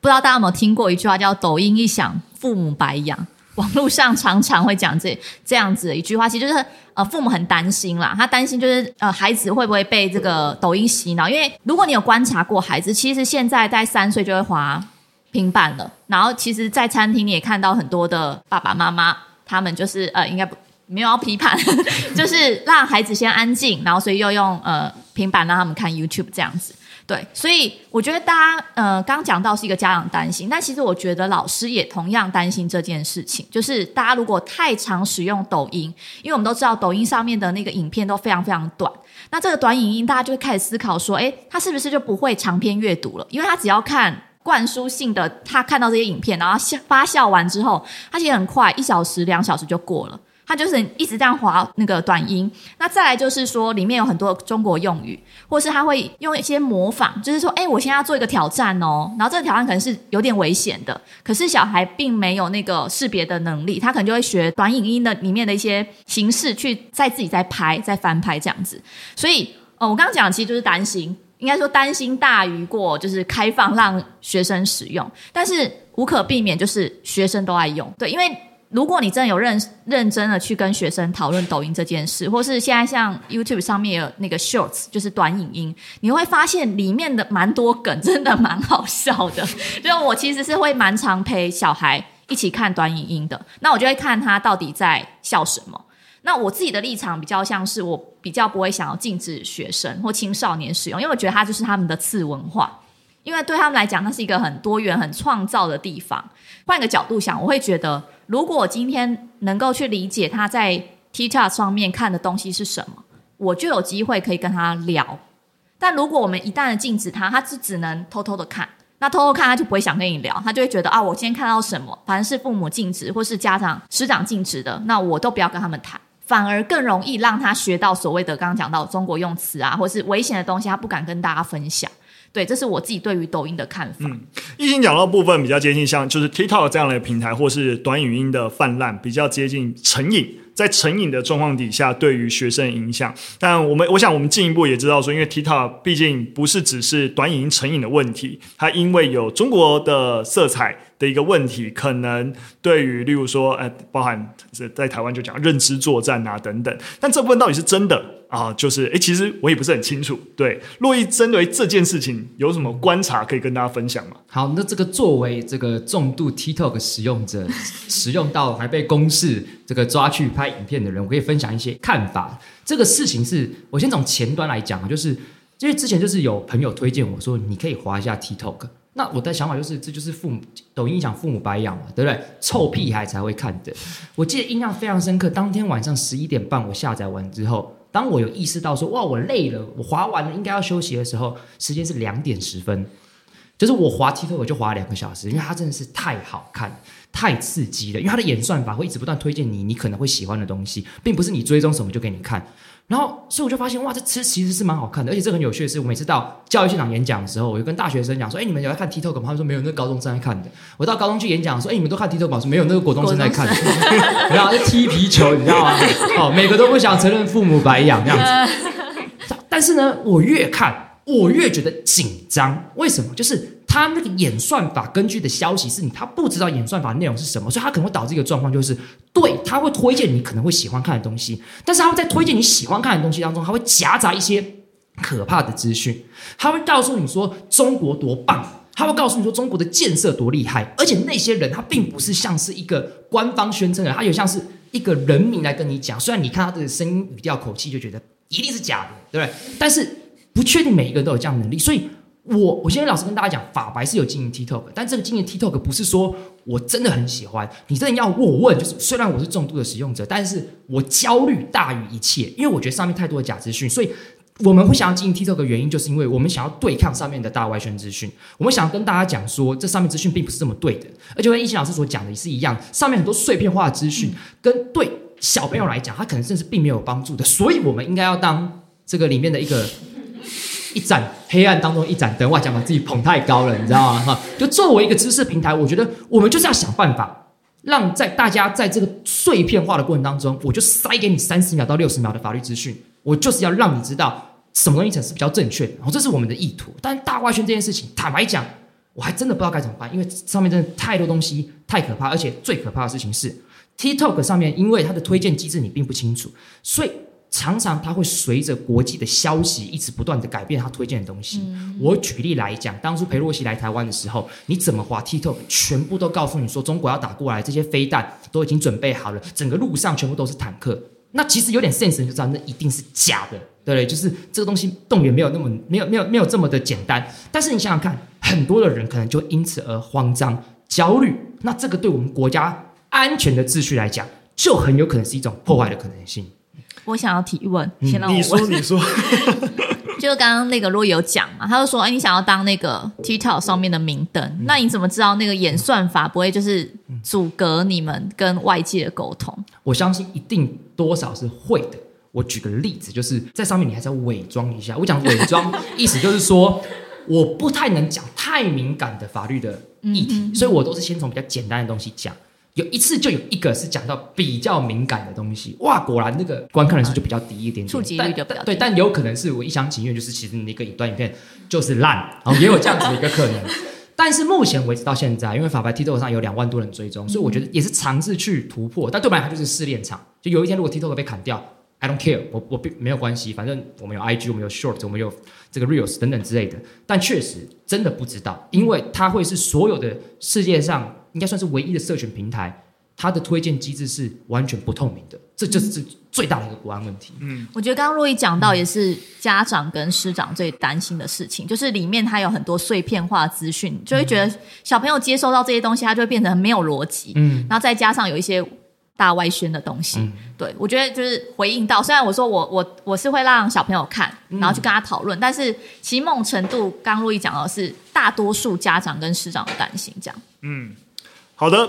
不知道大家有没有听过一句话叫“抖音一响，父母白养”。网络上常常会讲这这样子的一句话，其实就是呃，父母很担心啦，他担心就是呃，孩子会不会被这个抖音洗脑？因为如果你有观察过孩子，其实现在在三岁就会滑平板了，然后其实，在餐厅也看到很多的爸爸妈妈，他们就是呃，应该不。没有要批判，就是让孩子先安静，然后所以又用呃平板让他们看 YouTube 这样子。对，所以我觉得大家呃刚讲到是一个家长担心，但其实我觉得老师也同样担心这件事情，就是大家如果太常使用抖音，因为我们都知道抖音上面的那个影片都非常非常短，那这个短影音大家就会开始思考说，诶，他是不是就不会长篇阅读了？因为他只要看灌输性的，他看到这些影片，然后发酵完之后，他其实很快一小时两小时就过了。他就是一直这样滑那个短音，那再来就是说里面有很多中国用语，或是他会用一些模仿，就是说，哎，我现在要做一个挑战哦，然后这个挑战可能是有点危险的，可是小孩并没有那个识别的能力，他可能就会学短影音的里面的一些形式去再自己再拍、再翻拍这样子。所以，呃，我刚刚讲其实就是担心，应该说担心大于过就是开放让学生使用，但是无可避免就是学生都爱用，对，因为。如果你真的有认认真的去跟学生讨论抖音这件事，或是现在像 YouTube 上面有那个 Shorts，就是短影音，你会发现里面的蛮多梗，真的蛮好笑的。就我其实是会蛮常陪小孩一起看短影音的，那我就会看他到底在笑什么。那我自己的立场比较像是，我比较不会想要禁止学生或青少年使用，因为我觉得它就是他们的次文化。因为对他们来讲，那是一个很多元、很创造的地方。换个角度想，我会觉得，如果我今天能够去理解他在 TikTok 上面看的东西是什么，我就有机会可以跟他聊。但如果我们一旦禁止他，他就只能偷偷的看。那偷偷看，他就不会想跟你聊，他就会觉得啊，我今天看到什么，反正是父母禁止或是家长师长禁止的，那我都不要跟他们谈，反而更容易让他学到所谓的刚刚讲到中国用词啊，或是危险的东西，他不敢跟大家分享。对，这是我自己对于抖音的看法。嗯，懿心讲到部分比较接近，像就是 TikTok 这样的平台，或是短语音的泛滥，比较接近成瘾。在成瘾的状况底下，对于学生影响。但我们，我想我们进一步也知道说，因为 TikTok 毕竟不是只是短影音成瘾的问题，它因为有中国的色彩。的一个问题，可能对于例如说，呃，包含在台湾就讲认知作战啊等等，但这部分到底是真的啊？就是，诶，其实我也不是很清楚。对，珞亦针对这件事情有什么观察可以跟大家分享吗？好，那这个作为这个重度 TikTok 使用者，使用到还被公示这个抓去拍影片的人，我可以分享一些看法。这个事情是我先从前端来讲啊，就是因为之前就是有朋友推荐我说，你可以划一下 TikTok。那我的想法就是，这就是父母抖音讲父母白养嘛，对不对？臭屁孩才会看的。我记得印象非常深刻，当天晚上十一点半我下载完之后，当我有意识到说哇我累了，我滑完了应该要休息的时候，时间是两点十分，就是我滑 TikTok 我就滑两个小时，因为它真的是太好看、太刺激了，因为它的演算法会一直不断推荐你你可能会喜欢的东西，并不是你追踪什么就给你看。然后，所以我就发现，哇，这其实其实是蛮好看的，而且这很有趣的是，我每次到教育现场演讲的时候，我就跟大学生讲说，哎，你们有在看 TikTok 吗？他们说没有，那个高中生在看的。我到高中去演讲说，哎，你们都看 TikTok 吗？说没有，那个国中正在看的。然后就踢皮球，你知道吗？哦，每个都不想承认父母白养这样子。但是呢，我越看，我越觉得紧张。为什么？就是他那个演算法根据的消息是你，他不知道演算法内容是什么，所以他可能会导致一个状况，就是对他会推荐你可能会喜欢看的东西，但是他会在推荐你喜欢看的东西当中，他会夹杂一些可怕的资讯，他会告诉你说中国多棒。他会告诉你说中国的建设多厉害，而且那些人他并不是像是一个官方宣称的，他有像是一个人民来跟你讲。虽然你看他的声音语调口气就觉得一定是假的，对不对？但是不确定每一个人都有这样的能力。所以我我现在老实跟大家讲，法白是有经营 TikTok，但这个经营 TikTok 不是说我真的很喜欢，你真的要我问，就是虽然我是重度的使用者，但是我焦虑大于一切，因为我觉得上面太多的假资讯，所以。我们会想要经营 TikTok 的原因，就是因为我们想要对抗上面的大外宣资讯。我们想要跟大家讲说，这上面资讯并不是这么对的，而且跟一心老师所讲的也是一样，上面很多碎片化的资讯，跟对小朋友来讲，他可能甚至并没有帮助的。所以，我们应该要当这个里面的一个一盏黑暗当中一盏灯。哇，讲把自己捧太高了，你知道吗？哈，就作为一个知识平台，我觉得我们就是要想办法，让在大家在这个碎片化的过程当中，我就塞给你三十秒到六十秒的法律资讯。我就是要让你知道什么东西才是比较正确的，然后这是我们的意图。但大外宣这件事情，坦白讲，我还真的不知道该怎么办，因为上面真的太多东西太可怕，而且最可怕的事情是，TikTok 上面因为它的推荐机制你并不清楚，所以常常它会随着国际的消息一直不断的改变它推荐的东西。嗯、我举例来讲，当初裴洛西来台湾的时候，你怎么滑 TikTok，全部都告诉你说中国要打过来，这些飞弹都已经准备好了，整个路上全部都是坦克。那其实有点 sense，你就知道那一定是假的，对不对？就是这个东西动员没有那么没有没有没有这么的简单。但是你想想看，很多的人可能就因此而慌张、焦虑。那这个对我们国家安全的秩序来讲，就很有可能是一种破坏的可能性。我想要提问，先让我问。你说，你说。就刚刚那个洛伊有讲嘛，他就说：“哎，你想要当那个 TikTok 上面的明灯，嗯、那你怎么知道那个演算法不会就是阻隔你们跟外界的沟通？”我相信一定多少是会的。我举个例子，就是在上面你还是要伪装一下。我讲伪装，意思就是说我不太能讲太敏感的法律的议题，嗯嗯，所以我都是先从比较简单的东西讲。有一次就有一个是讲到比较敏感的东西，哇，果然那个观看人数就比较低一点点，触及率就比较低。对，但有可能是我一厢情愿，就是其实那个一段影片就是烂，然后，也有这样子的一个可能。但是目前为止到现在，因为法白 TikTok 上有两万多人追踪，所以我觉得也是尝试去突破。但对我来讲，它就是试炼场。就有一天如果 TikTok 被砍掉，I don't care，我我并没有关系，反正我们有 IG，我们有 Short，我们有这个 Reels 等等之类的。但确实真的不知道，因为它会是所有的世界上应该算是唯一的社群平台。它的推荐机制是完全不透明的，这就是最大的一个国安问题。嗯，我觉得刚刚若一讲到也是家长跟师长最担心的事情，嗯、就是里面它有很多碎片化资讯，就会觉得小朋友接收到这些东西，他就会变成很没有逻辑。嗯，然后再加上有一些大外宣的东西，嗯、对，我觉得就是回应到，虽然我说我我我是会让小朋友看，然后去跟他讨论，嗯、但是其某程度，刚刚洛伊讲到的是大多数家长跟师长的担心，这样。嗯。好的，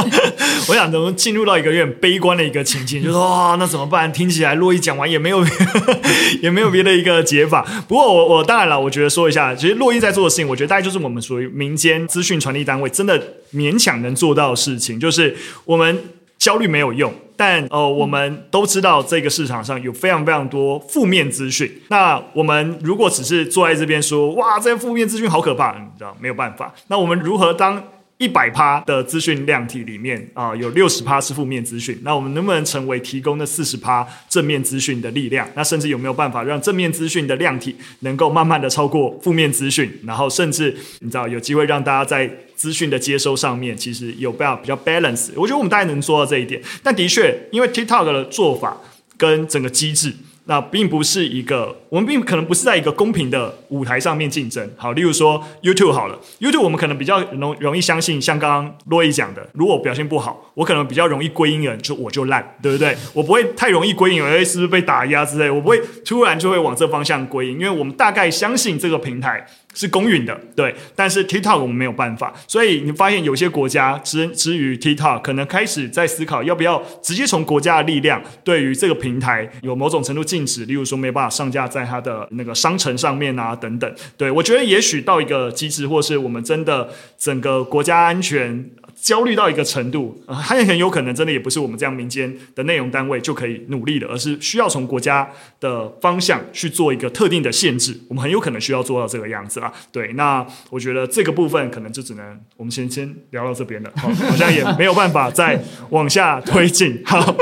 我想怎么进入到一个有点悲观的一个情境，就是说，那怎么办？听起来洛伊讲完也没有，也没有别的一个解法。不过我我当然了，我觉得说一下，其实洛伊在做的事情，我觉得大概就是我们属于民间资讯传递单位真的勉强能做到的事情，就是我们焦虑没有用，但呃，我们都知道这个市场上有非常非常多负面资讯。那我们如果只是坐在这边说哇，这些负面资讯好可怕，你知道没有办法。那我们如何当？一百趴的资讯量体里面啊、有六十趴是负面资讯。那我们能不能成为提供那四十趴正面资讯的力量？那甚至有没有办法让正面资讯的量体能够慢慢的超过负面资讯？然后甚至你知道有机会让大家在资讯的接收上面，其实有比较比较 balance。我觉得我们大概能做到这一点。但的确，因为 TikTok 的做法跟整个机制。那并不是一个，我们并可能不是在一个公平的舞台上面竞争。好，例如说 YouTube 好了，YouTube 我们可能比较容容易相信，像刚刚洛伊讲的，如果表现不好，我可能比较容易归因人，就我就烂，对不对？我不会太容易归因，哎，是不是被打压之类？我不会突然就会往这方向归因，因为我们大概相信这个平台。是公允的，对，但是 TikTok 我们没有办法，所以你发现有些国家之之于 TikTok 可能开始在思考要不要直接从国家的力量对于这个平台有某种程度禁止，例如说没办法上架在它的那个商城上面啊等等。对，我觉得也许到一个机制，或是我们真的整个国家安全焦虑到一个程度，呃，它也很有可能真的也不是我们这样民间的内容单位就可以努力的，而是需要从国家的方向去做一个特定的限制。我们很有可能需要做到这个样子。对，那我觉得这个部分可能就只能我们先先聊到这边了，好，好像也没有办法再往下推进。好，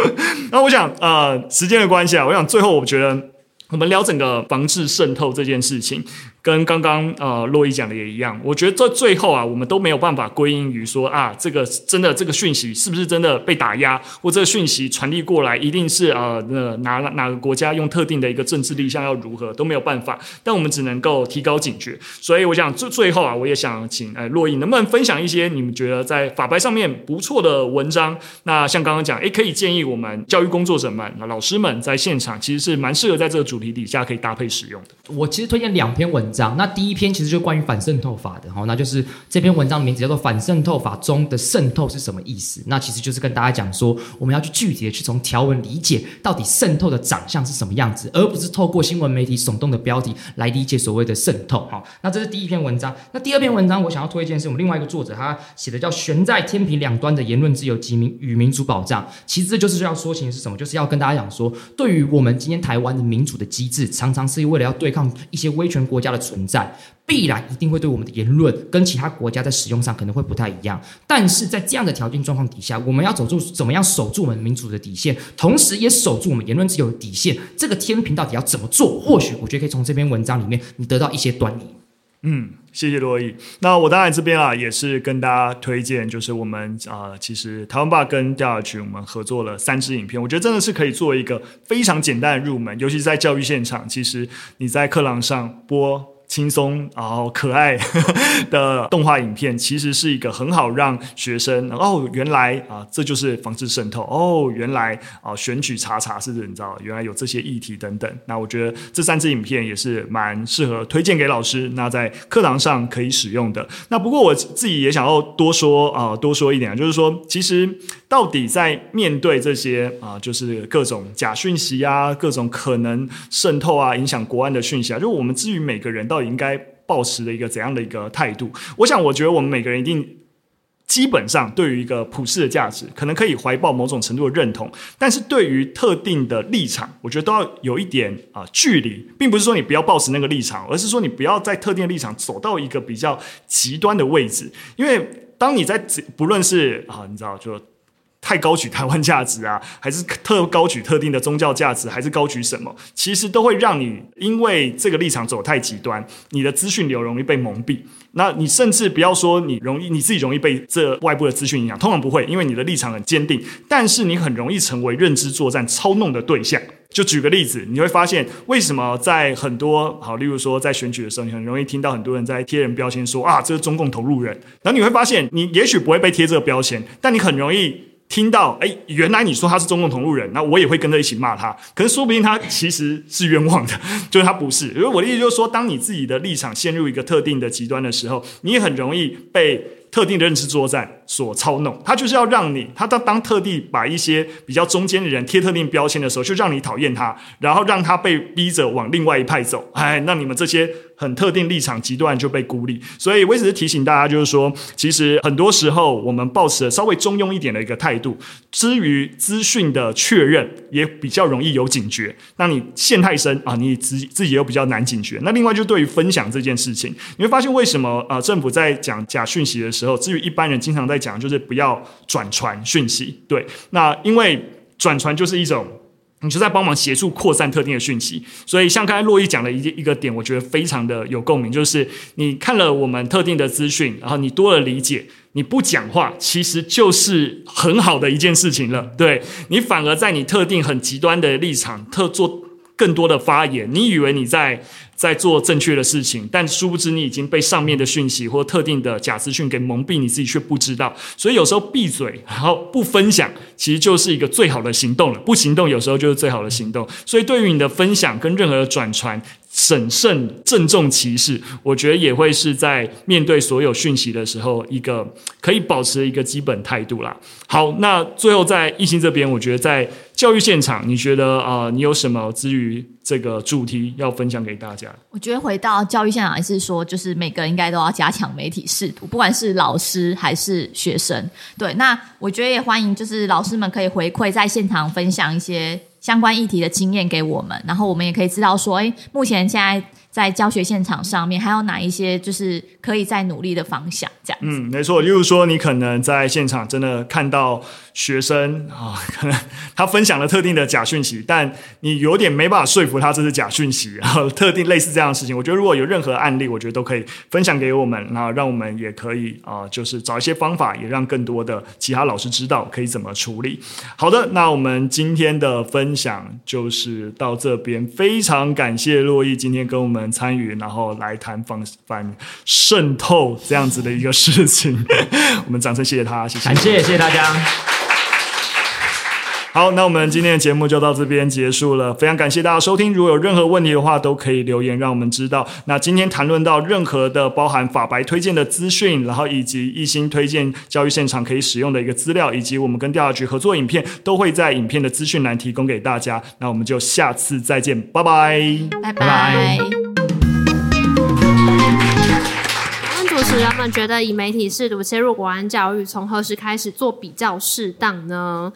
那我想呃，时间的关系啊，我想最后我觉得我们聊整个防治渗透这件事情。跟刚刚呃洛伊讲的也一样，我觉得这最后啊，我们都没有办法归因于说啊，这个真的这个讯息是不是真的被打压，或这个讯息传递过来一定是呃那哪哪个国家用特定的一个政治立项要如何都没有办法，但我们只能够提高警觉。所以我想最最后啊，我也想请呃洛伊能不能分享一些你们觉得在法白上面不错的文章？那像刚刚讲，诶，可以建议我们教育工作者们、老师们在现场其实是蛮适合在这个主题底下可以搭配使用的。我其实推荐两篇文。那第一篇其实就关于反渗透法的哈，那就是这篇文章的名字叫做《反渗透法中的渗透是什么意思》。那其实就是跟大家讲说，我们要去具体的去从条文理解到底渗透的长相是什么样子，而不是透过新闻媒体耸动的标题来理解所谓的渗透哈。那这是第一篇文章。那第二篇文章我想要推荐是我们另外一个作者他写的叫《悬在天平两端的言论自由及民与民主保障》。其实这就是要说清的是什么，就是要跟大家讲说，对于我们今天台湾的民主的机制，常常是为了要对抗一些威权国家的存在。必然一定会对我们的言论跟其他国家在使用上可能会不太一样，但是在这样的条件状况底下，我们要走住怎么样守住我们民主的底线，同时也守住我们言论自由的底线。这个天平到底要怎么做？或许我觉得可以从这篇文章里面你得到一些端倪。嗯，谢谢珞亦。那我当然这边啊也是跟大家推荐，就是我们啊、其实台湾爸跟调查局我们合作了三支影片，我觉得真的是可以做一个非常简单的入门，尤其是在教育现场，其实你在课堂上播。轻松然后可爱 的动画影片，其实是一个很好让学生哦，原来啊，这就是防治渗透哦，原来啊，选举查查是不是你知道，原来有这些议题等等。那我觉得这三支影片也是蛮适合推荐给老师，那在课堂上可以使用的。那不过我自己也想要多说啊，多说一点，就是说，其实到底在面对这些啊，就是各种假讯息啊，各种可能渗透啊，影响国安的讯息啊，就我们至于每个人到底。应该抱持的一个怎样的一个态度？我想，我觉得我们每个人一定基本上对于一个普世的价值，可能可以怀抱某种程度的认同，但是对于特定的立场，我觉得都要有一点啊、距离，并不是说你不要抱持那个立场，而是说你不要在特定立场走到一个比较极端的位置，因为当你在不论是啊，你知道就。太高举台湾价值啊，还是特高举特定的宗教价值，还是高举什么？其实都会让你因为这个立场走太极端，你的资讯流容易被蒙蔽。那你甚至不要说你容易你自己容易被这外部的资讯影响，通常不会，因为你的立场很坚定。但是你很容易成为认知作战操弄的对象。就举个例子，你会发现为什么在很多好，例如说在选举的时候，你很容易听到很多人在贴人标签说啊，这是中共投入人。然后你会发现，你也许不会被贴这个标签，但你很容易。听到哎，原来你说他是中共同路人，那我也会跟着一起骂他。可是说不定他其实是冤枉的，就是他不是。因为我的意思就是说，当你自己的立场陷入一个特定的极端的时候，你也很容易被特定的认知作战所操弄。他就是要让你，他当当特地把一些比较中间的人贴特定标签的时候，就让你讨厌他，然后让他被逼着往另外一派走。哎，那你们这些。很特定立场极端就被孤立，所以我只是提醒大家，就是说，其实很多时候我们抱持稍微中庸一点的一个态度，至于资讯的确认也比较容易有警觉。那你陷太深啊，你自己自己又比较难警觉。那另外就对于分享这件事情，你会发现为什么啊？政府在讲假讯息的时候，至于一般人经常在在讲，就是不要转传讯息。对，那因为转传就是一种。你就在帮忙协助扩散特定的讯息，所以像刚才洛伊讲的一一个点，我觉得非常的有共鸣，就是你看了我们特定的资讯，然后你多了理解，你不讲话，其实就是很好的一件事情了。对，你反而在你特定很极端的立场，特做更多的发言，你以为你在。在做正确的事情，但殊不知你已经被上面的讯息或特定的假资讯给蒙蔽，你自己却不知道。所以有时候闭嘴，然后不分享，其实就是一个最好的行动了。不行动，有时候就是最好的行动。所以对于你的分享跟任何的转传，审慎、郑重其事，我觉得也会是在面对所有讯息的时候，一个可以保持一个基本态度啦。好，那最后在亦欣这边，我觉得在教育现场，你觉得啊、你有什么至于这个主题要分享给大家？我觉得回到教育现场，还是说，就是每个人应该都要加强媒体试图，不管是老师还是学生。对，那我觉得也欢迎，就是老师们可以回馈在现场分享一些。相关议题的经验给我们，然后我们也可以知道说，诶，目前现在在教学现场上面还有哪一些就是可以再努力的方向，这样。嗯，没错。例如说，你可能在现场真的看到学生啊、可能他分享了特定的假讯息，但你有点没办法说服他这是假讯息，然后特定类似这样的事情，我觉得如果有任何案例，我觉得都可以分享给我们，然后让我们也可以啊、就是找一些方法，也让更多的其他老师知道可以怎么处理。好的，那我们今天的分。享就是到这边，非常感谢珞亦今天跟我们参与，然后来谈反反渗透这样子的一个事情，我们掌声谢谢他，谢谢，感谢谢谢大家。好，那我们今天的节目就到这边结束了。非常感谢大家收听，如果有任何问题的话，都可以留言让我们知道。那今天谈论到任何的包含法白推荐的资讯，然后以及一心推荐教育现场可以使用的一个资料，以及我们跟调查局合作影片，都会在影片的资讯栏提供给大家。那我们就下次再见，拜拜，拜拜。问主持人们觉得以媒体试图切入国安教育，从何时开始做比较适当呢？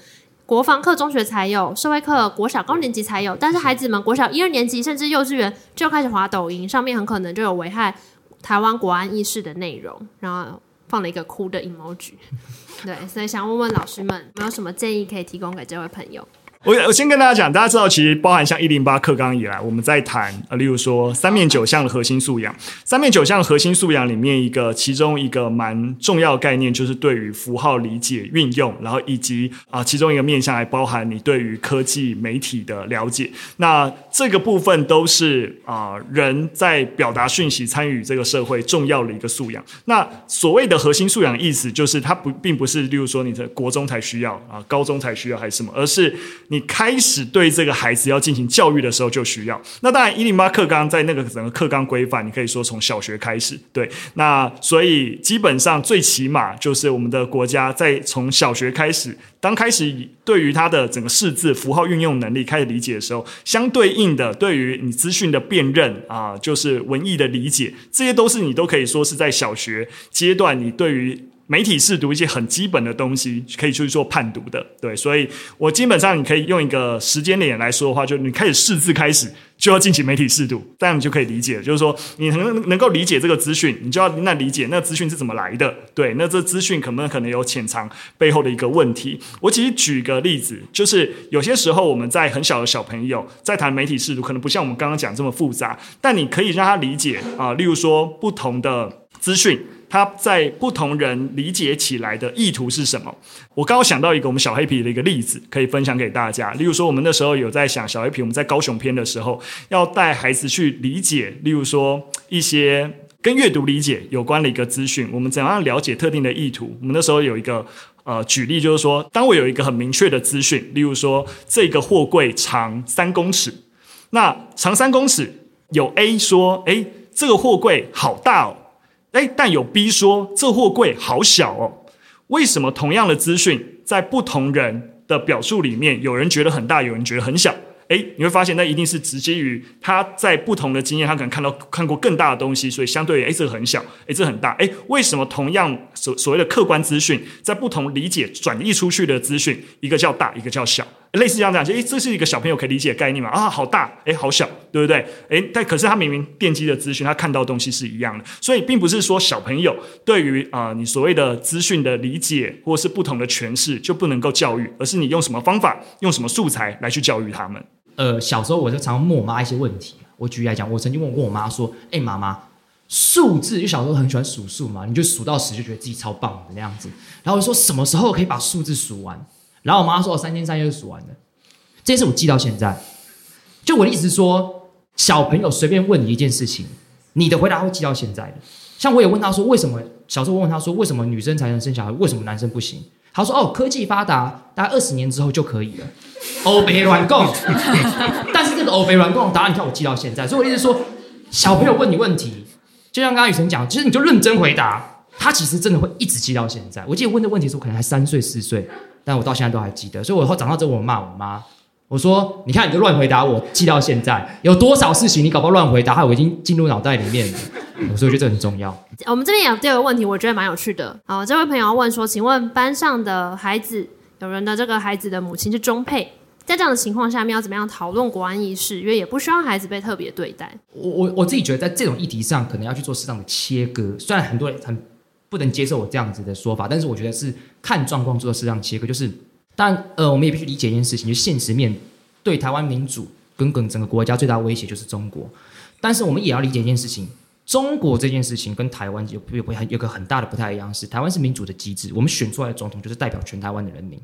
国防课中学才有，社会课国小高年级才有，但是孩子们国小一二年级甚至幼稚园就开始滑抖音，上面很可能就有危害台湾国安意识的内容，然后放了一个哭的 emoji。对，所以想问问老师们，有没有什么建议可以提供给这位朋友？我我先跟大家讲，大家知道，其实包含像一零八课纲以来，我们在谈呃，例如说三面九项的核心素养，三面九项核心素养里面一个其中一个蛮重要概念，就是对于符号理解运用，然后以及啊、其中一个面向来包含你对于科技媒体的了解，那这个部分都是啊、人在表达讯息、参与这个社会重要的一个素养。那所谓的核心素养意思，就是它不并不是例如说你的国中才需要啊，高中才需要还是什么，而是你开始对这个孩子要进行教育的时候就需要。那当然，一零八课纲在那个整个课纲规范，你可以说从小学开始。对，那所以基本上最起码就是我们的国家在从小学开始，当开始对于他的整个识字符号运用能力开始理解的时候，相对应的对于你资讯的辨认啊，就是文艺的理解，这些都是你都可以说是在小学阶段你对于。媒体试读一些很基本的东西，可以去做判读的，对，所以我基本上你可以用一个时间点来说的话，就你开始试字开始就要进行媒体试读，这样你就可以理解，就是说你能能够理解这个资讯，你就要那理解那资讯是怎么来的，对，那这资讯可能可能有潜藏背后的一个问题。我其实举个例子，就是有些时候我们在很小的小朋友在谈媒体试读，可能不像我们刚刚讲这么复杂，但你可以让他理解啊，例如说不同的资讯。他在不同人理解起来的意图是什么？我刚刚想到一个我们小黑皮的一个例子，可以分享给大家。例如说，我们那时候有在想小黑皮，我们在高雄篇的时候，要带孩子去理解，例如说一些跟阅读理解有关的一个资讯，我们怎样了解特定的意图？我们那时候有一个呃举例，就是说，当我有一个很明确的资讯，例如说这个货柜长三公尺，那长三公尺有 A 说，诶，这个货柜好大哦。诶，但有 B 说这货柜好小哦，为什么同样的资讯在不同人的表述里面，有人觉得很大，有人觉得很小？诶，你会发现那一定是直接于他在不同的经验，他可能看到看过更大的东西，所以相对于诶，这个很小，诶，这个很大。诶，为什么同样所所谓的客观资讯，在不同理解转译出去的资讯，一个叫大，一个叫小？类似这样讲，就诶，这是一个小朋友可以理解的概念嘛？啊，好大，诶，好小，对不对？诶，但可是他明明奠基的资讯，他看到的东西是一样的，所以并不是说小朋友对于啊、你所谓的资讯的理解或是不同的诠释就不能够教育，而是你用什么方法，用什么素材来去教育他们。呃，小时候我就常常问我妈一些问题。我举例来讲，我曾经问过我妈说：“哎，妈妈，数字，就小时候很喜欢数数嘛，你就数到十就觉得自己超棒的那样子。”然后我说：“什么时候可以把数字数完？”然后我妈说：“三天三夜就数完了。”这件事我记到现在。就我的意思说，小朋友随便问你一件事情，你的回答会记到现在的。像我也问他说：“为什么？”小时候问他说：“为什么女生才能生小孩？为什么男生不行？”他说哦，科技发达，大概二十年之后就可以了。欧北软共，但是这个欧北软共答案，你看我记到现在，所以我意思说，小朋友问你问题，就像刚刚雨辰讲，其实你就认真回答，他其实真的会一直记到现在。我记得问的问题的时候，可能还三岁四岁，但我到现在都还记得。所以我以后长大之后，我骂我妈，我说你看你就乱回答我，记到现在，有多少事情你搞不好乱回答，害我已经进入脑袋里面了。所 以我觉得这很重要。我们这边有第二个问题，我觉得蛮有趣的。好，这位朋友要问说，请问班上的孩子，有人的这个孩子的母亲是中配。在这样的情况下面，要怎么样讨论国安意识？因为也不希望孩子被特别对待。我我我自己觉得，在这种议题上，可能要去做适当的切割。虽然很多人很不能接受我这样子的说法，但是我觉得是看状况做适当切割。就是，当然，呃，我们也必须理解一件事情，就是现实面对台湾民主跟跟整个国家最大威胁就是中国。但是我们也要理解一件事情，中国这件事情跟台湾有有有有个很大的不太一样，是台湾是民主的机制，我们选出来的总统就是代表全台湾的人民，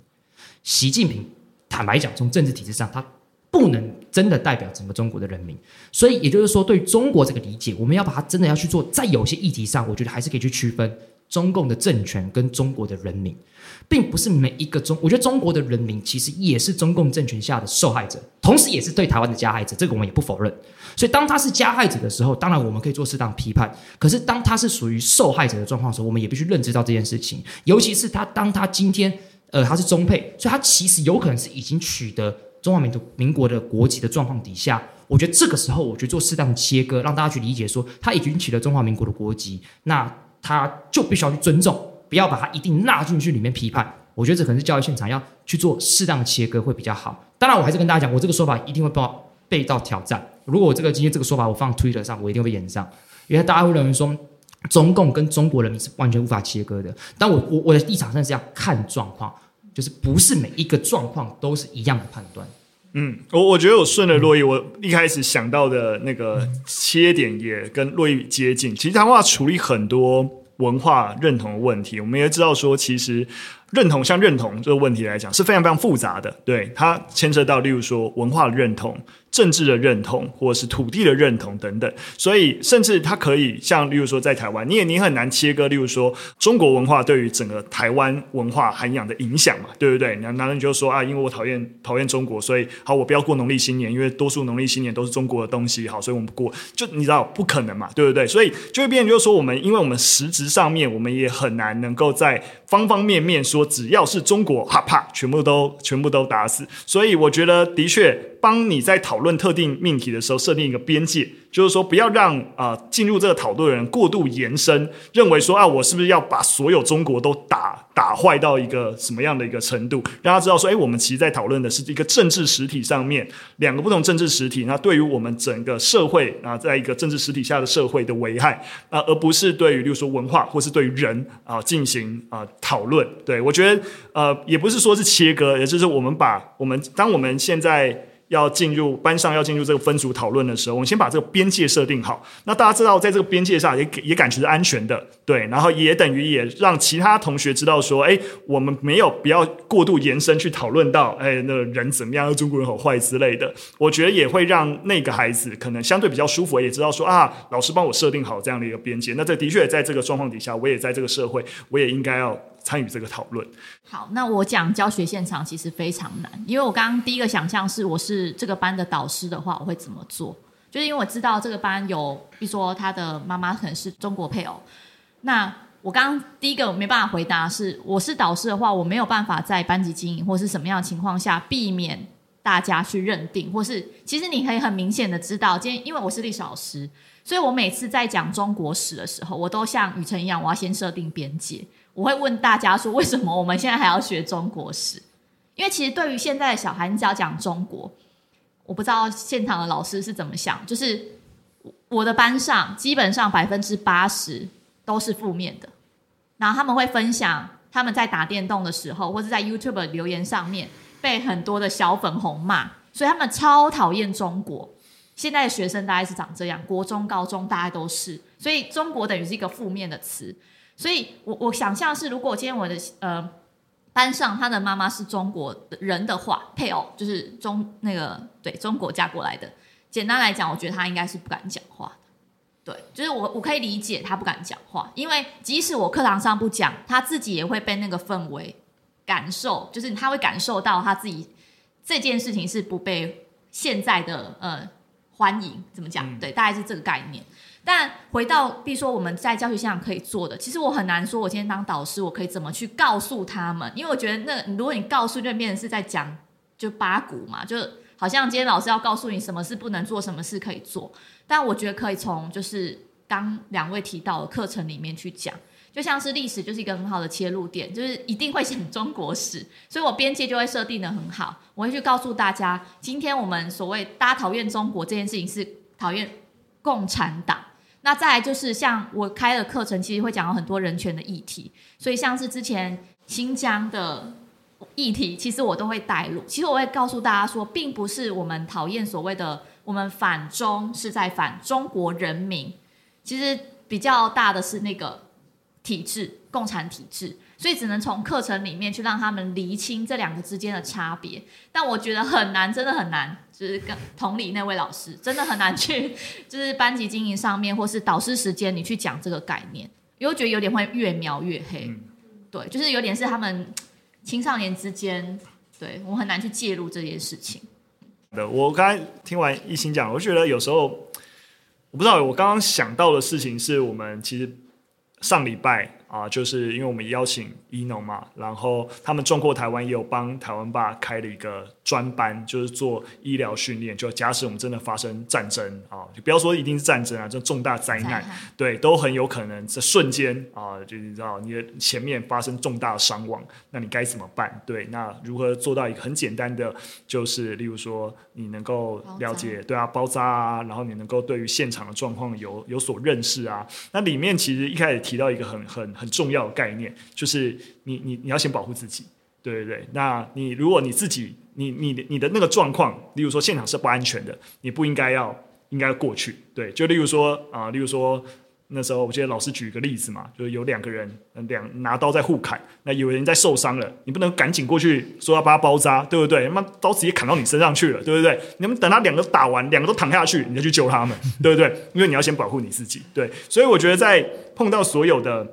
习近平。坦白讲，从政治体制上，他不能真的代表整个中国的人民。所以，也就是说，对中国这个理解，我们要把它真的要去做，在有些议题上，我觉得还是可以去区分中共的政权跟中国的人民，并不是每一个中。我觉得中国的人民其实也是中共政权下的受害者，同时也是对台湾的加害者，这个我们也不否认。所以，当他是加害者的时候，当然我们可以做适当批判。可是，当他是属于受害者的状况的时候，我们也必须认知到这件事情。尤其是他，当他今天。呃，他是中配，所以他其实有可能是已经取得中华民族民国的国籍的状况底下，我觉得这个时候，我觉得做适当切割，让大家去理解说，他已经取得中华民国的国籍，那他就必须要去尊重，不要把他一定纳进去里面批判。我觉得这可能是教育现场要去做适当的切割会比较好。当然，我还是跟大家讲，我这个说法一定会被被到挑战。如果我这个今天这个说法我放 Twitter 上，我一定会被炎上，因为大家会认为说中共跟中国人民是完全无法切割的。但我我我的立场上是要看状况。就是不是每一个状况都是一样的判断。嗯，我我觉得我顺着洛伊，我一开始想到的那个切点也跟洛伊接近。其实他话处理很多文化认同的问题，我们也知道说，其实认同像认同这个问题来讲是非常非常复杂的。对，它牵涉到，例如说文化的认同。政治的认同，或者是土地的认同等等，所以甚至它可以像，例如说在台湾，你也你很难切割，例如说中国文化对于整个台湾文化涵养的影响嘛，对不对？那那你就说啊，因为我讨厌讨厌中国，所以好，我不要过农历新年，因为多数农历新年都是中国的东西，好，所以我们不过，就你知道不可能嘛，对不对？所以就会变成就是说，我们因为我们实质上面，我们也很难能够在方方面面说，只要是中国，哈啪，全部都全部都打死。所以我觉得的确。帮你在讨论特定命题的时候设定一个边界。就是说，不要让啊、进入这个讨论的人过度延伸，认为说啊，我是不是要把所有中国都打打坏到一个什么样的一个程度？让他知道说，哎，我们其实在讨论的是一个政治实体上面两个不同政治实体，那对于我们整个社会啊，在一个政治实体下的社会的危害啊，而不是对于例如说文化或是对于人啊进行啊讨论。对，我觉得呃，也不是说是切割，也就是我们把我们当我们现在。要进入班上，要进入这个分组讨论的时候，我们先把这个边界设定好。那大家知道，在这个边界上也也感觉是安全的，对。然后也等于也让其他同学知道说，哎，我们没有不要过度延伸去讨论到，哎，那人怎么样，中国人好坏之类的。我觉得也会让那个孩子可能相对比较舒服，也知道说啊，老师帮我设定好这样的一个边界。那这的确在这个状况底下，我也在这个社会，我也应该要。参与这个讨论。好，那我讲教学现场其实非常难，因为我刚刚第一个想象是，我是这个班的导师的话，我会怎么做？就是因为我知道这个班有，比如说他的妈妈可能是中国配偶。那我刚刚第一个没办法回答是，我是导师的话，我没有办法在班级经营或是什么样的情况下避免大家去认定，或是其实你可以很明显的知道，今天因为我是历史老师，所以我每次在讲中国史的时候，我都像雨辰一样，我要先设定边界。我会问大家说，为什么我们现在还要学中国史？因为其实对于现在的小孩，你只要讲中国，我不知道现场的老师是怎么想。就是我的班上基本上百分之八十都是负面的，然后他们会分享他们在打电动的时候，或者在 YouTube 留言上面被很多的小粉红骂，所以他们超讨厌中国。现在的学生大概是长这样，国中、高中大概都是，所以中国等于是一个负面的词。所以我，我我想象是，如果今天我的呃班上他的妈妈是中国人的话，配偶就是中那个对中国嫁过来的。简单来讲，我觉得他应该是不敢讲话的。对，就是我我可以理解他不敢讲话，因为即使我课堂上不讲，他自己也会被那个氛围感受，就是他会感受到他自己这件事情是不被现在的呃欢迎，怎么讲？嗯、对，大概是这个概念。但回到，比如说我们在教学现场可以做的，其实我很难说，我今天当导师，我可以怎么去告诉他们？因为我觉得那如果你告诉，就变成是在讲就八股嘛，就好像今天老师要告诉你什么事不能做，什么事可以做。但我觉得可以从就是刚两位提到的课程里面去讲。就像是历史就是一个很好的切入点，就是一定会讲中国史，所以我边界就会设定得很好，我会去告诉大家，今天我们所谓大家讨厌中国这件事情是讨厌共产党。那再来就是像我开的课程，其实会讲到很多人权的议题，所以像是之前新疆的议题，其实我都会带入。其实我会告诉大家说，并不是我们讨厌所谓的我们反中是在反中国人民，其实比较大的是那个。体制，共产体制，所以只能从课程里面去让他们厘清这两个之间的差别。但我觉得很难，真的很难，就是跟同理那位老师，真的很难去，就是班级经营上面或是导师时间，你去讲这个概念，因为我觉得有点会越描越黑。嗯、对，就是有点是他们青少年之间，对我很难去介入这件事情。我刚才听完一心讲，我觉得有时候我不知道，我刚刚想到的事情是我们其实。上礼拜啊，就是因为我们邀请伊农嘛，然后他们中国台湾也有帮台湾爸开了一个专班，就是做医疗训练。就假使我们真的发生战争啊，就不要说一定是战争啊，这重大灾难，对，都很有可能这瞬间啊，就你知道你的前面发生重大伤亡，那你该怎么办？对，那如何做到一个很简单的，就是例如说你能够了解，对啊，包扎啊，然后你能够对于现场的状况有有所认识啊。那里面其实一开始提。提到一个很很很重要的概念，就是你你你要先保护自己，对对对。那你如果你自己你你的你的那个状况，例如说现场是不安全的，你不应该要应该过去，对。就例如说啊、例如说。那时候我记得老师举一个例子嘛，就是有两个人，两拿刀在互砍，那有人在受伤了，你不能赶紧过去说要把他包扎，对不对？那么刀直接砍到你身上去了，对不对？你们等他两个打完，两个都躺下去，你再去救他们，对不对？因为你要先保护你自己，对。所以我觉得在碰到所有的，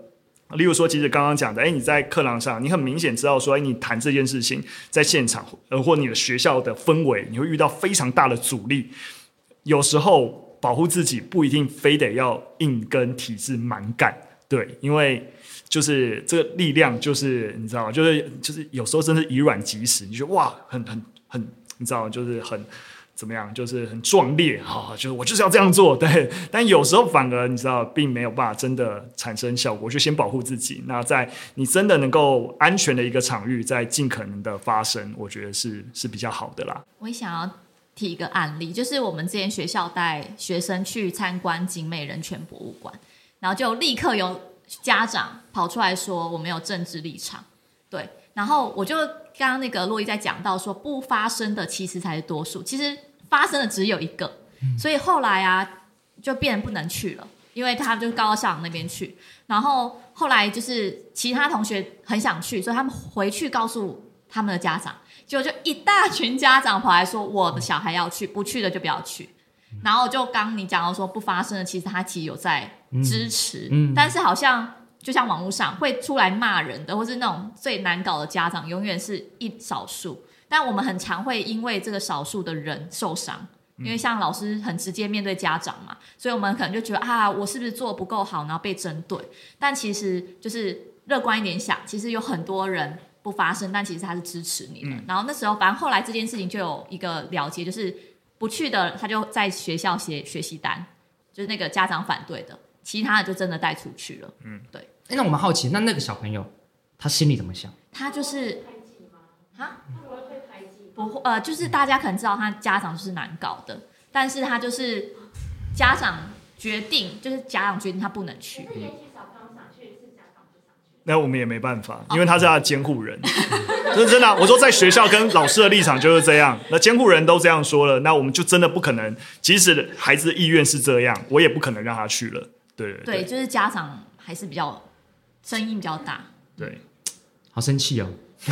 例如说，其实刚刚讲的，哎，你在课堂上，你很明显知道说，哎，你谈这件事情在现场，呃，或你的学校的氛围，你会遇到非常大的阻力，有时候。保护自己不一定非得要硬跟体制蛮干，对，因为就是这个力量，就是你知道吗？就是就是有时候真的是以卵击石，你觉得哇，很很很，你知道吗？就是很怎么样？就是很壮烈哈，就是我就是要这样做，对。但有时候反而你知道，并没有办法真的产生效果，就先保护自己。那在你真的能够安全的一个场域，在尽可能的发生，我觉得是是比较好的啦。我也想要。提一个案例，就是我们之前学校带学生去参观景美人权博物馆，然后就立刻有家长跑出来说我没有政治立场，对，然后我就刚刚那个洛伊在讲到说不发生的其实才是多数，其实发生的只有一个，所以后来啊就变不能去了，因为他们就告到校长那边去，然后后来就是其他同学很想去，所以他们回去告诉他们的家长。结果就一大群家长跑来说，我的小孩要去，不去的就不要去。然后就刚你讲到说不发生的，其实他其实有在支持，嗯嗯、但是好像就像网络上会出来骂人的，或是那种最难搞的家长，永远是一少数。但我们很常会因为这个少数的人受伤，因为像老师很直接面对家长嘛，所以我们可能就觉得啊，我是不是做的不够好，然后被针对？但其实就是乐观一点想，其实有很多人。不发声，但其实他是支持你的。嗯、然后那时候，反正后来这件事情就有一个了结，就是不去的，他就在学校写学习单，就是那个家长反对的，其他的就真的带出去了。嗯，对。哎，那我们好奇，那那个小朋友他心里怎么想？他就是他不会排挤？不会，呃，就是大家可能知道他家长就是难搞的，但是他就是家长决定，就是家长决定他不能去。嗯那我们也没办法，因为他是他的监护人，真的啊。我说在学校跟老师的立场就是这样，那监护人都这样说了，那我们就真的不可能，即使孩子的意愿是这样，我也不可能让他去了。对对，对，就是家长还是比较声音比较大。对，好生气哦，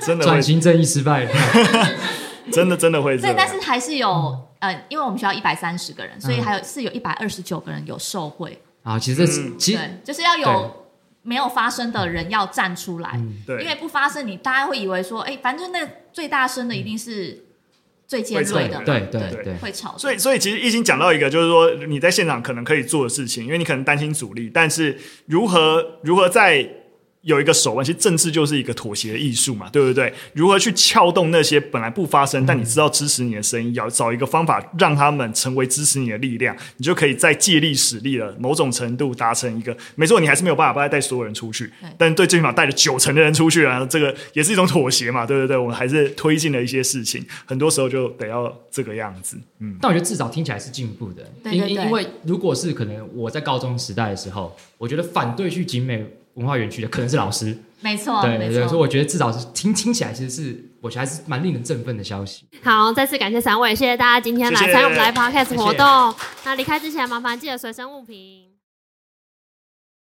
真的转型正义失败。了，真的真的会这样。对，但是还是有，呃，因为我们学校一百三十个人，所以还有是有一百二十九个人有受贿。啊，其实这是其实就是要有。没有发生的人要站出来，嗯、对，因为不发生，你大家会以为说，哎，反正那最大声的一定是最尖锐的嘛，对对对，会吵。所以所以其实一心讲到一个，就是说你在现场可能可以做的事情，因为你可能担心阻力，但是如何如何在有一个手腕，其实政治就是一个妥协的艺术嘛，对不对？如何去撬动那些本来不发声，但你知道支持你的声音，要找一个方法让他们成为支持你的力量，你就可以再借力使力了，某种程度达成一个。没错，你还是没有办法带带所有人出去，但对最起码带了九成的人出去啊，这个也是一种妥协嘛，对不对？我们还是推进了一些事情，很多时候就得要这个样子。嗯，但我觉得至少听起来是进步的，因因因为如果是可能我在高中时代的时候，我觉得反对去景美文化园区的可能是老师。没错，对对，没所以我觉得至少是听听起来，其实是我觉得还是蛮令人振奋的消息。好，再次感谢三位，谢谢大家今天来参与我们来 Podcast 活动。那离开之前，麻烦记得随身物品。